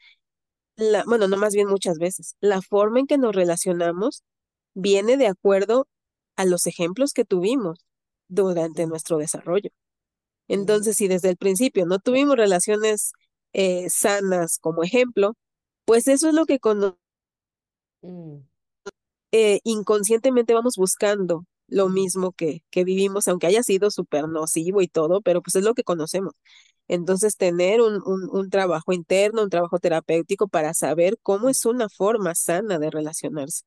la, bueno, no más bien muchas veces, la forma en que nos relacionamos viene de acuerdo a los ejemplos que tuvimos durante nuestro desarrollo. Entonces, si desde el principio no tuvimos relaciones eh, sanas como ejemplo, pues eso es lo que cono- mm, eh, inconscientemente vamos buscando lo mismo que, que vivimos, aunque haya sido súper nocivo y todo, pero pues es lo que conocemos. Entonces, tener un, un, un trabajo interno, un trabajo terapéutico para saber cómo es una forma sana de relacionarse.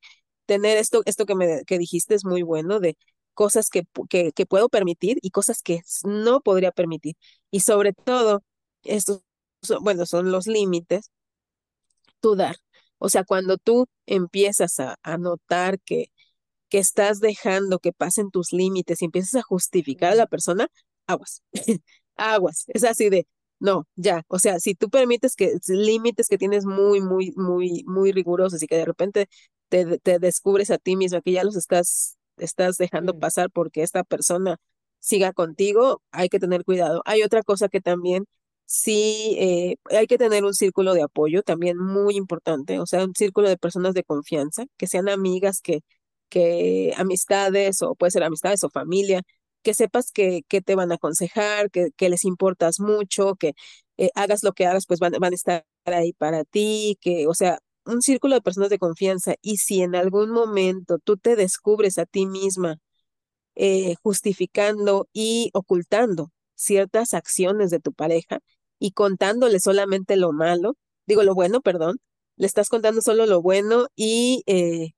Tener esto, esto que me que dijiste es muy bueno, de cosas que, que, que puedo permitir y cosas que no podría permitir. Y sobre todo, estos, son- bueno, son los límites, tú dar. O sea, cuando tú empiezas a, a notar que que estás dejando que pasen tus límites y empiezas a justificar a la persona, aguas, aguas. Es así de, no, ya, o sea, si tú permites que límites que tienes muy, muy, muy, muy rigurosos y que de repente te, te descubres a ti misma que ya los estás, estás dejando pasar porque esta persona siga contigo, hay que tener cuidado. Hay otra cosa que también sí eh, hay que tener un círculo de apoyo, también muy importante, o sea, un círculo de personas de confianza, que sean amigas, que, que amistades, o puede ser amistades o familia, que sepas que, que te van a aconsejar, que, que les importas mucho, que eh, hagas lo que hagas, pues van, van a estar ahí para ti, que, o sea, un círculo de personas de confianza. Y si en algún momento tú te descubres a ti misma eh, justificando y ocultando ciertas acciones de tu pareja y contándole solamente lo malo, digo lo bueno, perdón, le estás contando solo lo bueno y eh,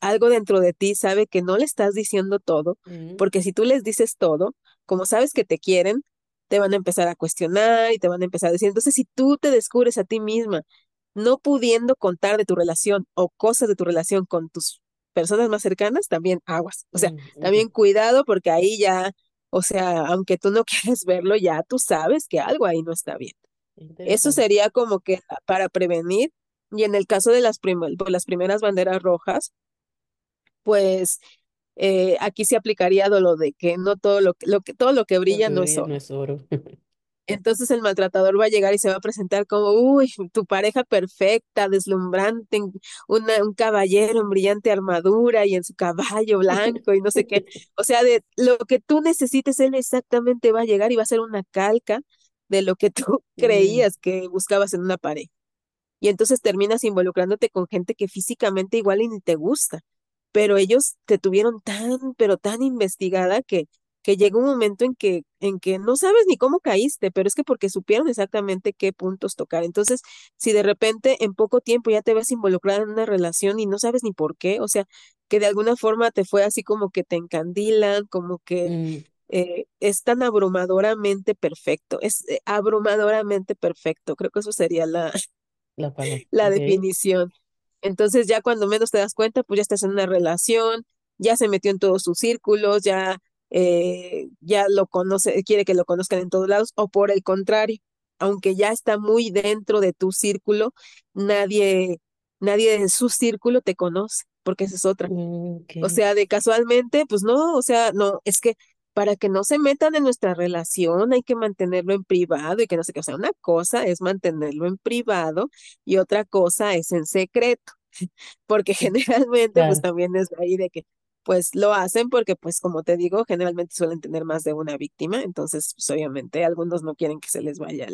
algo dentro de ti sabe que no le estás diciendo todo, mm, porque si tú les dices todo, como sabes que te quieren, te van a empezar a cuestionar y te van a empezar a decir, entonces si tú te descubres a ti misma no pudiendo contar de tu relación o cosas de tu relación con tus personas más cercanas, también aguas. O sea, mm, también cuidado porque ahí ya, o sea, aunque tú no quieres verlo, ya tú sabes que algo ahí no está bien. Eso sería como que para prevenir. Y en el caso de las, prim las primeras banderas rojas, pues eh, aquí se aplicaría lo de que no todo lo, lo que todo lo que Lo brilla no es brilla no oro. es oro. Entonces el maltratador va a llegar y se va a presentar como, uy, tu pareja perfecta, deslumbrante, una, un caballero en brillante armadura y en su caballo blanco y no sé qué. O sea, de lo que tú necesites, él exactamente va a llegar y va a ser una calca de lo que tú creías que buscabas en una pareja. Y entonces terminas involucrándote con gente que físicamente igual y ni te gusta, pero ellos te tuvieron tan, pero tan investigada que, que llega un momento en que, en que no sabes ni cómo caíste, pero es que porque supieron exactamente qué puntos tocar. Entonces, si de repente en poco tiempo ya te ves involucrada en una relación y no sabes ni por qué, o sea, que de alguna forma te fue así como que te encandilan, como que mm, eh, es tan abrumadoramente perfecto, es eh, abrumadoramente perfecto. Creo que eso sería la, la palabra. la definición. Entonces ya cuando menos te das cuenta, pues ya estás en una relación, ya se metió en todos sus círculos, ya, eh, ya lo conoce, quiere que lo conozcan en todos lados, o por el contrario, aunque ya está muy dentro de tu círculo, nadie, nadie de su círculo te conoce, porque esa es otra. Mm, O sea, de casualmente, pues no, o sea, no, es que para que no se metan en nuestra relación hay que mantenerlo en privado y que no sé qué. O sea, una cosa es mantenerlo en privado y otra cosa es en secreto, porque generalmente pues también es ahí de que pues lo hacen porque pues como te digo, generalmente suelen tener más de una víctima, entonces pues obviamente algunos no quieren que se les vaya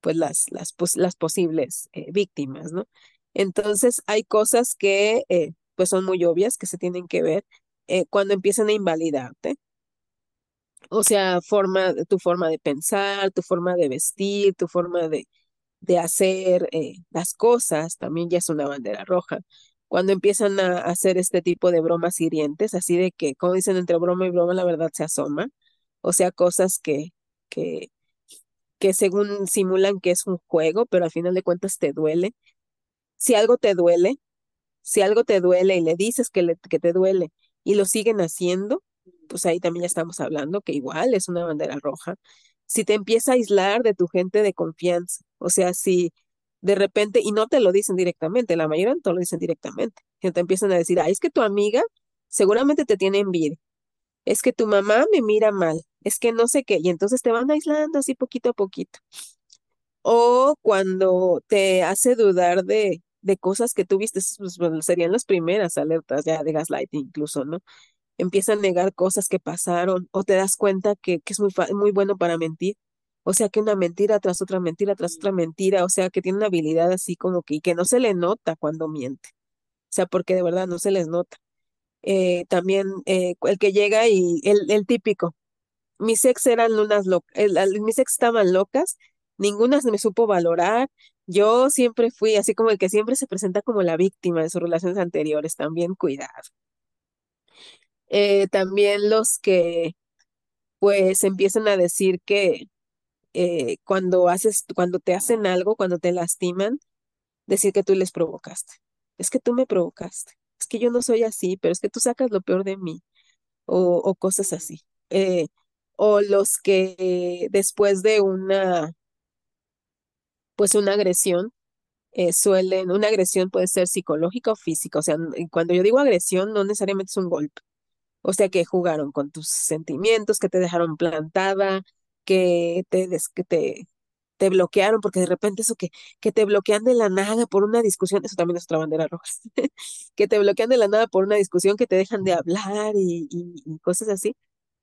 pues las, las, pos- las posibles eh, víctimas, ¿no? Entonces hay cosas que eh, pues son muy obvias que se tienen que ver eh, cuando empiezan a invalidarte, o sea, forma, tu forma de pensar, tu forma de vestir, tu forma de, de hacer las cosas, también ya es una bandera roja. Cuando empiezan a hacer este tipo de bromas hirientes, así de que, como dicen, entre broma y broma, la verdad se asoma, o sea, cosas que, que que según simulan que es un juego, pero al final de cuentas te duele. Si algo te duele, si algo te duele y le dices que, le- que te duele y lo siguen haciendo, pues ahí también ya estamos hablando que igual es una bandera roja. Si te empieza a aislar de tu gente de confianza, o sea, si de repente, y no te lo dicen directamente, la mayoría no te lo dicen directamente, te empiezan a decir, ay, es que tu amiga seguramente te tiene envidia, es que tu mamá me mira mal, es que no sé qué, y entonces te van aislando así poquito a poquito. O cuando te hace dudar de, de cosas que tú viste, pues, serían las primeras alertas ya de gaslighting incluso, ¿no? Empieza a negar cosas que pasaron o te das cuenta que, que es muy, muy bueno para mentir. O sea, que una mentira tras otra mentira tras otra mentira, o sea, que tiene una habilidad así como que, y que no se le nota cuando miente. O sea, porque de verdad no se les nota. Eh, también eh, el que llega y el, el típico, mis ex eran unas locas, mis ex estaban locas, ninguna se me supo valorar. Yo siempre fui así como el que siempre se presenta como la víctima de sus relaciones anteriores, también cuidado. Eh, también los que pues empiezan a decir que eh, cuando haces, cuando te hacen algo, cuando te lastiman, decir que tú les provocaste. Es que tú me provocaste. es que yo no soy así, pero es que tú sacas lo peor de mí, o, o cosas así. Eh, o los que eh, después de una, pues una agresión, eh, suelen, una agresión puede ser psicológica o física, o sea, cuando yo digo agresión, no necesariamente es un golpe, o sea, que jugaron con tus sentimientos, que te dejaron plantada, que te, des- que te, te bloquearon, porque de repente eso que, que te bloquean de la nada por una discusión, eso también es otra bandera roja, que te bloquean de la nada por una discusión, que te dejan de hablar y, y, y cosas así.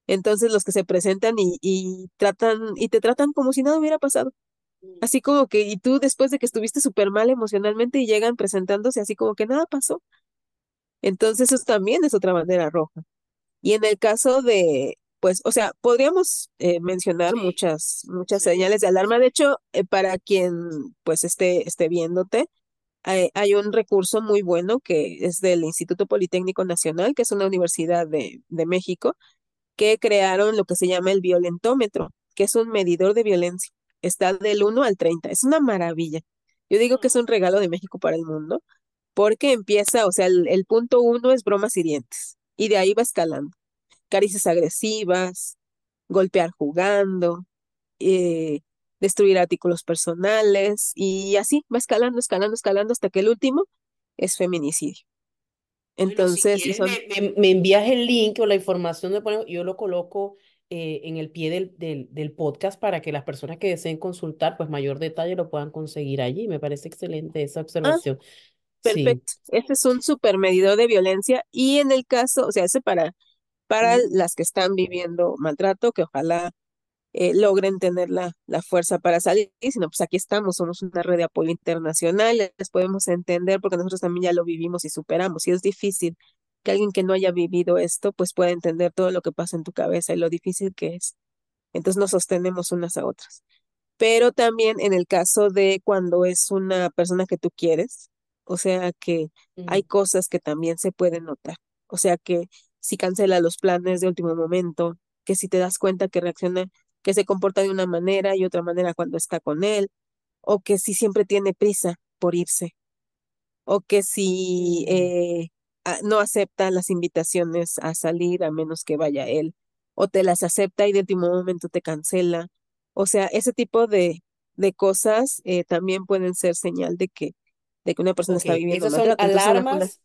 Entonces los que se presentan y, y tratan, y te tratan como si nada hubiera pasado. mm. Así como que, y tú después de que estuviste súper mal emocionalmente y llegan presentándose así como que nada pasó. Entonces eso también es otra bandera roja. Y en el caso de, pues, o sea, podríamos eh, mencionar Sí, muchas, muchas señales de alarma. De hecho, eh, para quien pues esté, esté viéndote, hay, hay un recurso muy bueno que es del Instituto Politécnico Nacional, que es una universidad de, de México, que crearon lo que se llama el violentómetro, que es un medidor de violencia. Está del uno al treinta Es una maravilla. Yo digo que es un regalo de México para el mundo, porque empieza, o sea, el, el punto uno es bromas hirientes, y de ahí va escalando caricias agresivas, golpear jugando, eh, destruir artículos personales y así va escalando, escalando, escalando hasta que el último es feminicidio. Bueno, si Entonces, y quieres, son, me, me- envías el link o la información de yo lo coloco eh, en el pie del, del, del podcast para que las personas que deseen consultar, pues mayor detalle lo puedan conseguir allí. Me parece excelente esa ah, observación. Sí. perfecto, este es un super medidor de violencia y en el caso, o sea, ese para, para las que están viviendo maltrato, que ojalá eh, logren tener la, la fuerza para salir, sino pues aquí estamos, somos una red de apoyo internacional, les podemos entender porque nosotros también ya lo vivimos y superamos, y es difícil que alguien que no haya vivido esto, pues pueda entender todo lo que pasa en tu cabeza y lo difícil que es. Entonces nos sostenemos unas a otras. Pero también en el caso de cuando es una persona que tú quieres, o sea que hay cosas que también se pueden notar. O sea que si cancela los planes de último momento, que si te das cuenta que reacciona, que se comporta de una manera y otra manera cuando está con él, o que si siempre tiene prisa por irse, o que si mm. eh, a- no acepta las invitaciones a salir a menos que vaya él, o te las acepta y de último momento te cancela. O sea, ese tipo de, de cosas eh, también pueden ser señal de que, de que una persona está viviendo esas son alarmas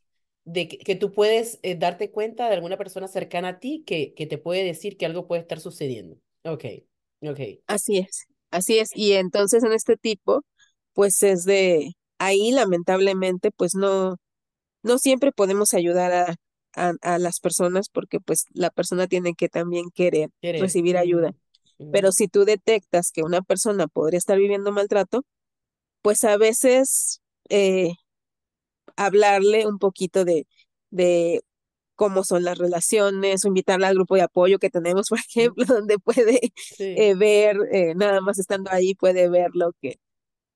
de que, que tú puedes eh, darte cuenta de alguna persona cercana a ti que, que te puede decir que algo puede estar sucediendo. Ok, ok. así es, así es. Y entonces en este tipo, pues es de, ahí lamentablemente, pues no no siempre podemos ayudar a, a, a las personas porque pues la persona tiene que también querer Querer. recibir ayuda. Mm, Pero si tú detectas que una persona podría estar viviendo maltrato, pues a veces eh, hablarle un poquito de, de cómo son las relaciones o invitarla al grupo de apoyo que tenemos, por ejemplo, donde puede Sí. eh, ver, eh, nada más estando ahí, puede ver lo que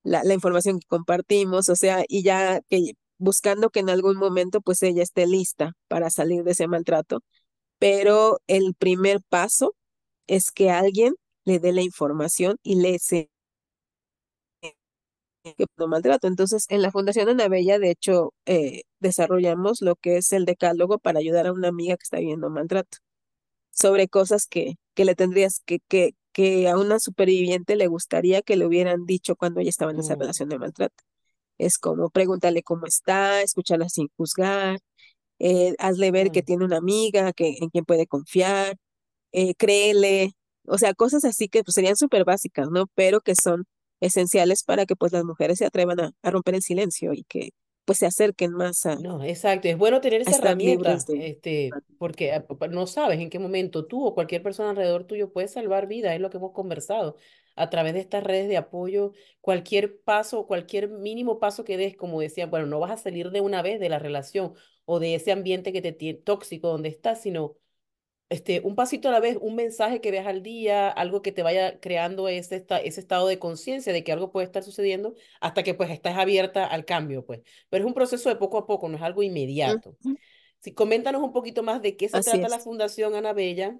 la, la información que compartimos, o sea, y ya que buscando que en algún momento pues ella esté lista para salir de ese maltrato, pero el primer paso es que alguien le dé la información y le enseñe que maltrato. Entonces, en la Fundación Ana Bella, de hecho, eh, desarrollamos lo que es el decálogo para ayudar a una amiga que está viviendo maltrato, sobre cosas que, que le tendrías que, que, que a una superviviente le gustaría que le hubieran dicho cuando ella estaba en esa Mm, relación de maltrato. Es como pregúntale cómo está, escúchala sin juzgar, eh, hazle ver que mm. tiene una amiga que, en quien puede confiar, eh, créele, o sea, cosas así que pues, serían súper básicas, ¿no? Pero que son esenciales para que pues las mujeres se atrevan a, a romper el silencio y que pues se acerquen más a, No, exacto. Es bueno tener esa herramienta, de... este, porque ah, no sabes en qué momento tú o cualquier persona alrededor tuyo puede salvar vidas, es lo que hemos conversado. A través de estas redes de apoyo, cualquier paso, cualquier mínimo paso que des, como decía, bueno, no vas a salir de una vez de la relación o de ese ambiente que te tiene tóxico donde estás, sino este, un pasito a la vez, un mensaje que veas al día, algo que te vaya creando ese, esta- ese estado de conciencia de que algo puede estar sucediendo hasta que pues estás abierta al cambio, pues. Pero es un proceso de poco a poco, no es algo inmediato. Sí, coméntanos un poquito más de qué se Así trata la. Fundación Ana Bella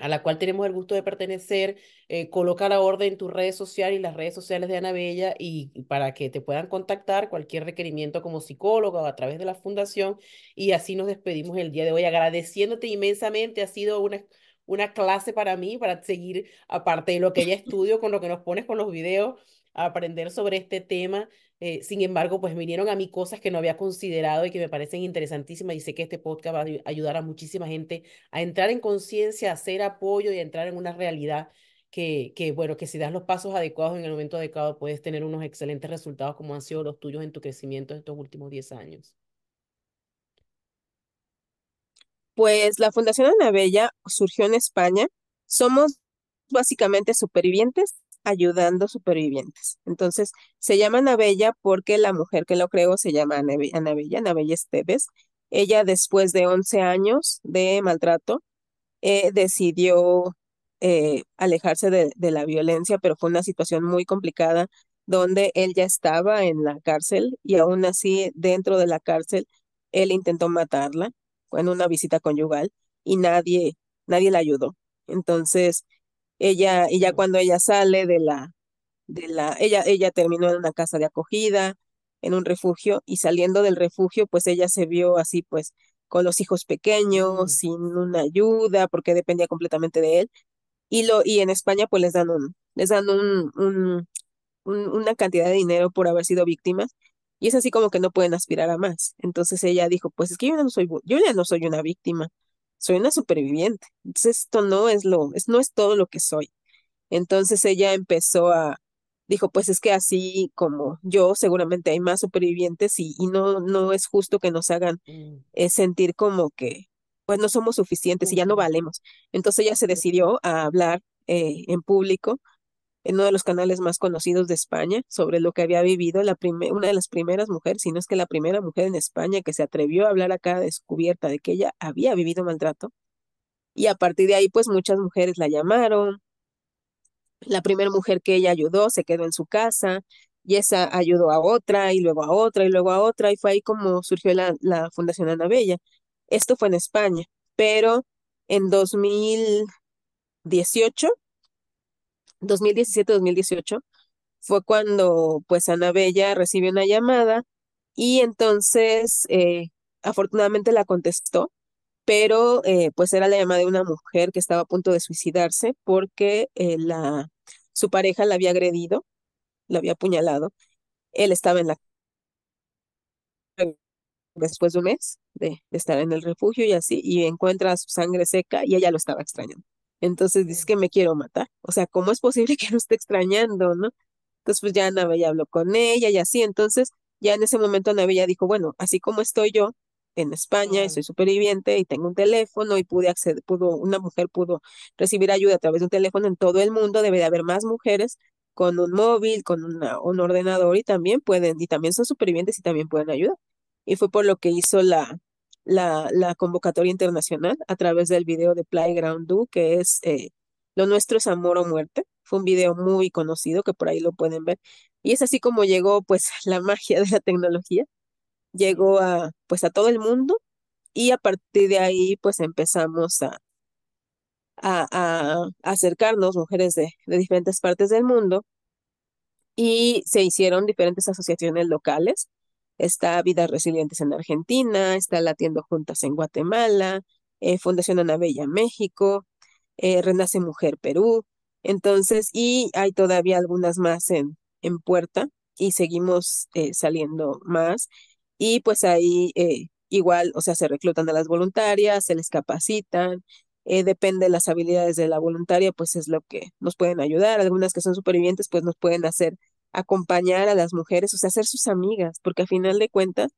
a la cual tenemos el gusto de pertenecer, eh, coloca la orden en tu red social y las redes sociales de Ana Bella y, para que te puedan contactar cualquier requerimiento como psicóloga o a través de la fundación. Y así nos despedimos el día de hoy, agradeciéndote inmensamente. Ha sido una, una clase para mí, para seguir, aparte de lo que ya estudio, con lo que nos pones con los videos, aprender sobre este tema. Eh, sin embargo, pues vinieron a mí cosas que no había considerado y que me parecen interesantísimas y sé que este podcast va a ayu- ayudar a muchísima gente a entrar en conciencia, a hacer apoyo y a entrar en una realidad que, que, bueno, que si das los pasos adecuados en el momento adecuado puedes tener unos excelentes resultados como han sido los tuyos en tu crecimiento estos últimos 10 años. Pues la Fundación Ana Bella surgió en España. Somos básicamente supervivientes ayudando supervivientes. Entonces, se llama Ana Bella porque la mujer que lo creó se llama Ana Be- Ana Bella, Ana Bella Esteves. Ella, después de 11 años de maltrato, eh, decidió eh, alejarse de, de la violencia, pero fue una situación muy complicada donde él ya estaba en la cárcel y aún así dentro de la cárcel él intentó matarla en una visita conyugal y nadie, nadie la ayudó. Entonces, ella, y ya cuando ella sale de la, de la, ella, ella terminó en una casa de acogida, en un refugio, y saliendo del refugio, pues ella se vio así, pues, con los hijos pequeños, sin una ayuda, porque dependía completamente de él. Y lo, y en España, pues les dan un, les dan un, un, un- una cantidad de dinero por haber sido víctimas. Y es así como que no pueden aspirar a más. Entonces ella dijo, pues es que yo no soy, yo ya no soy una víctima, soy una superviviente. Entonces esto no es lo, es, no es todo lo que soy. Entonces ella empezó a, dijo, pues es que así como yo, seguramente hay más supervivientes y, y no, no es justo que nos hagan mm, eh, sentir como que, pues no somos suficientes y ya no valemos. Entonces ella se decidió a hablar eh, en público en uno de los canales más conocidos de España sobre lo que había vivido la una de las primeras mujeres, si no es que la primera mujer en España que se atrevió a hablar acá descubierta de que ella había vivido maltrato. Y a partir de ahí, pues muchas mujeres la llamaron, la primera mujer que ella ayudó se quedó en su casa y esa ayudó a otra y luego a otra y luego a otra y fue ahí como surgió la, la Fundación Ana Bella. Esto fue en España, pero en 2018, 2017-2018 fue cuando pues Ana Bella recibió una llamada y entonces eh, afortunadamente la contestó, pero eh, pues era la llamada de una mujer que estaba a punto de suicidarse porque eh, la, su pareja la había agredido la había apuñalado. Él estaba en la después de un mes de, de estar en el refugio y así, y encuentra su sangre seca y ella lo estaba extrañando. Entonces dice que me quiero matar. O sea, ¿cómo es posible que no esté extrañando, no? Entonces, pues ya Ana Bella habló con ella y así. Entonces, ya en ese momento Ana Bella dijo, bueno, así como estoy yo en España y soy superviviente y tengo un teléfono y pude acceder, pudo, una mujer pudo recibir ayuda a través de un teléfono en todo el mundo, debe de haber más mujeres con un móvil, con una, un ordenador y también pueden, y también son supervivientes y también pueden ayudar. Y fue por lo que hizo la, la, convocatoria internacional a través del video de Playground Do, que es eh, Lo nuestro es amor o muerte. Fue un video muy conocido que por ahí lo pueden ver. Y es así como llegó pues la magia de la tecnología. Llegó a pues a todo el mundo y a partir de ahí pues empezamos a, acercarnos mujeres de diferentes partes del mundo y se hicieron diferentes asociaciones locales. Está Vidas Resilientes en Argentina, está Latiendo Juntas en Guatemala, eh, Fundación Ana Bella México, eh, Renace Mujer Perú. Entonces, y hay todavía algunas más en, en puerta y seguimos eh, saliendo más. Y pues ahí igual, o sea, se reclutan a las voluntarias, se les capacitan, depende de las habilidades de la voluntaria, pues es lo que nos pueden ayudar. Algunas que son supervivientes, pues nos pueden hacer acompañar a las mujeres, o sea, ser sus amigas, porque a final de cuentas,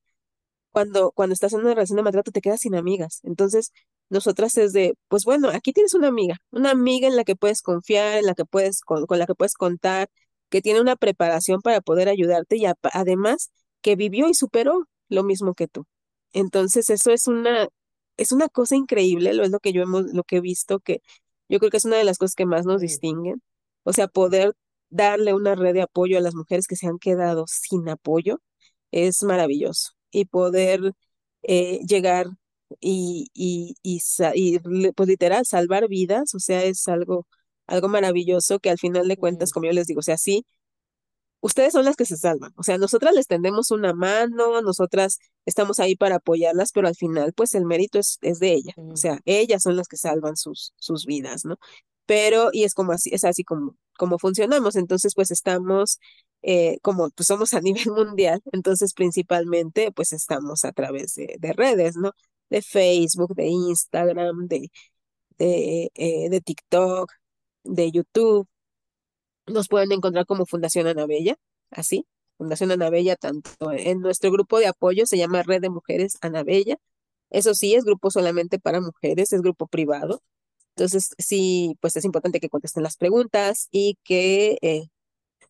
cuando, cuando estás en una relación de maltrato, te quedas sin amigas. Entonces, nosotras es de, pues bueno, aquí tienes una amiga, una amiga en la que puedes confiar, en la que puedes, con, con la que puedes contar, que tiene una preparación para poder ayudarte y a- además que vivió y superó lo mismo que tú. Entonces, eso es una, es una cosa increíble, lo es lo que yo hemos, lo que he visto, que yo creo que es una de las cosas que más nos distinguen. O sea, poder darle una red de apoyo a las mujeres que se han quedado sin apoyo es maravilloso. Y poder eh, llegar y, y, y, y, pues literal salvar vidas, o sea, es algo, algo maravilloso que al final de cuentas, como yo les digo, o sea, sí ustedes son las que se salvan. O sea, nosotras les tendemos una mano, nosotras estamos ahí para apoyarlas, pero al final, pues el mérito es, es de ellas. O sea, ellas son las que salvan sus, sus vidas, ¿no? Pero, y es como así, es así como, como funcionamos. Entonces, pues estamos, eh, como pues somos a nivel mundial, entonces principalmente, pues estamos a través de, de redes, ¿no? De Facebook, de Instagram, de, de, eh, de TikTok, de YouTube. Nos pueden encontrar como Fundación Anabella, así, Fundación Anabella, tanto en nuestro grupo de apoyo se llama Red de Mujeres Anabella. Eso sí, es grupo solamente para mujeres, es grupo privado. Entonces, sí, pues es importante que contesten las preguntas y que eh,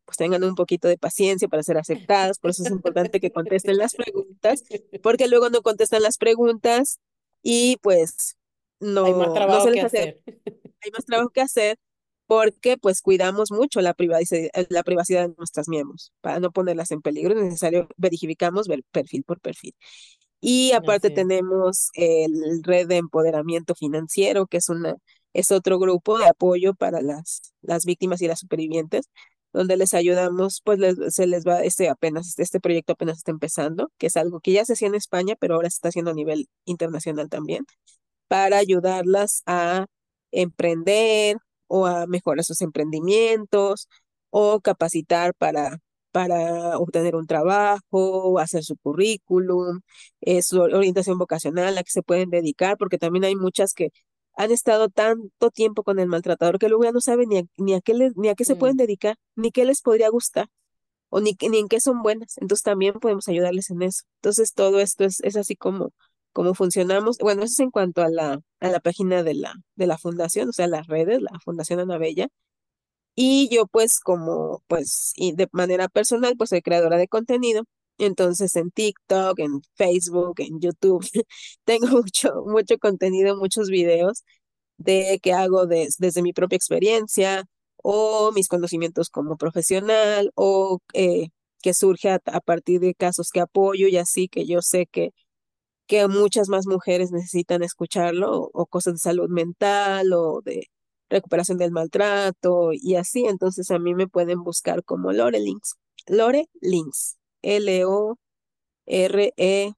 pues tengan un poquito de paciencia para ser aceptadas. Por eso es importante que contesten las preguntas, porque luego no contestan las preguntas y pues Hay más no, no trabajo se que les hace hacer. hay más trabajo que hacer porque pues cuidamos mucho la privacidad, la privacidad de nuestras miembros. Para no ponerlas en peligro, es necesario verificamos ver perfil por perfil. Y aparte tenemos el Red de Empoderamiento Financiero, que es, una, es otro grupo de apoyo para las, las víctimas y las supervivientes, donde les ayudamos, pues les, se les va, este apenas, este proyecto apenas está empezando, que es algo que ya se hacía en España, pero ahora se está haciendo a nivel internacional también para ayudarlas a emprender o a mejorar sus emprendimientos o capacitar para, para obtener un trabajo, hacer su currículum, eh, su orientación vocacional a la que se pueden dedicar, porque también hay muchas que han estado tanto tiempo con el maltratador que luego ya no saben ni a, ni a qué les, ni a qué se Mm, pueden dedicar, ni qué les podría gustar o ni, ni en qué son buenas. Entonces también podemos ayudarles en eso. Entonces todo esto es, es así como, como funcionamos. Bueno, eso es en cuanto a la, a la página de la, de la fundación, o sea, las redes, la Fundación Ana Bella. Y yo pues como, pues, de manera personal, pues soy creadora de contenido. Entonces en TikTok, en Facebook, en YouTube, tengo mucho, mucho contenido, muchos videos de qué hago des- desde mi propia experiencia o mis conocimientos como profesional o eh, que surge a, partir de casos que apoyo y así que yo sé que, que muchas más mujeres necesitan escucharlo o cosas de salud mental o de recuperación del maltrato y así. Entonces a mí me pueden buscar como Lore Links. Lore Links. L-O-R-E-L-I-N-X.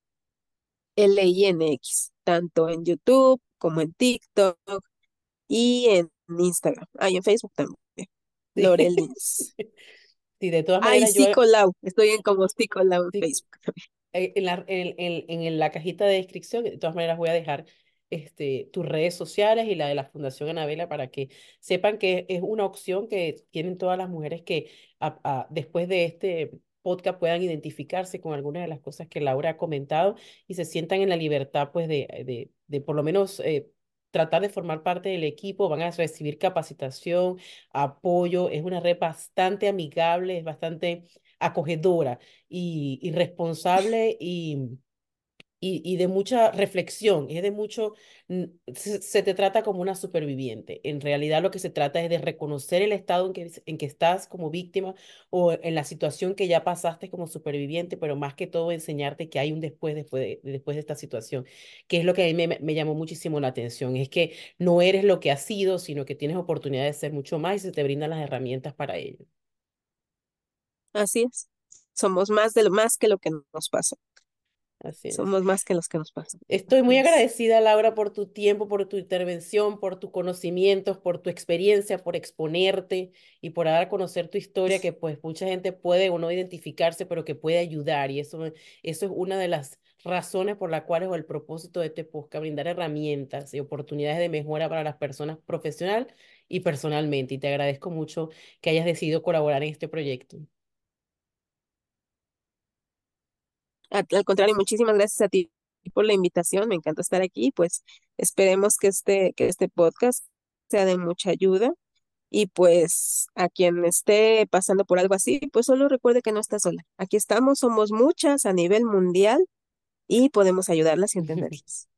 Tanto en YouTube como en TikTok y en Instagram. Ah, y en Facebook también. Lorelins. Sí, de todas Ay, maneras, yo Psicolau. Estoy en como Psicolau en sí, Facebook. eh, en la, en, en- en la cajita de descripción, de todas maneras voy a dejar este, tus redes sociales y la de la Fundación Anabela para que sepan que es una opción que tienen todas las mujeres que después de este podcast puedan identificarse con algunas de las cosas que Laura ha comentado y se sientan en la libertad pues de, de, de por lo menos eh, tratar de formar parte del equipo, van a recibir capacitación, apoyo, es una red bastante amigable, es bastante acogedora y, y responsable y, y, de mucha reflexión, es de mucho, se, te trata como una superviviente. En realidad lo que se trata es de reconocer el estado en que, en que estás como víctima o en la situación que ya pasaste como superviviente, pero más que todo enseñarte que hay un después, después de, después de esta situación, que es lo que a mí me, me llamó muchísimo la atención, es que no eres lo que has sido, sino que tienes oportunidad de ser mucho más y se te brindan las herramientas para ello. Así es. Somos más de lo más que lo que nos pasa. Así es. Somos más que los que nos pasan. Estoy muy agradecida, Laura, por tu tiempo, por tu intervención, por tus conocimientos, por tu experiencia, por exponerte y por dar a conocer tu historia, que pues mucha gente puede o no identificarse, pero que puede ayudar. Y eso, eso es una de las razones por las cuales o el propósito de este podcast, brindar herramientas y oportunidades de mejora para las personas profesional y personalmente. Y te agradezco mucho que hayas decidido colaborar en este proyecto. Al, al contrario, muchísimas gracias a ti por la invitación. Me encanta estar aquí. Pues esperemos que este, que este podcast sea de mucha ayuda. Y pues a quien esté pasando por algo así, pues solo recuerde que no está sola. Aquí estamos, somos muchas a nivel mundial y podemos ayudarlas y entenderlas.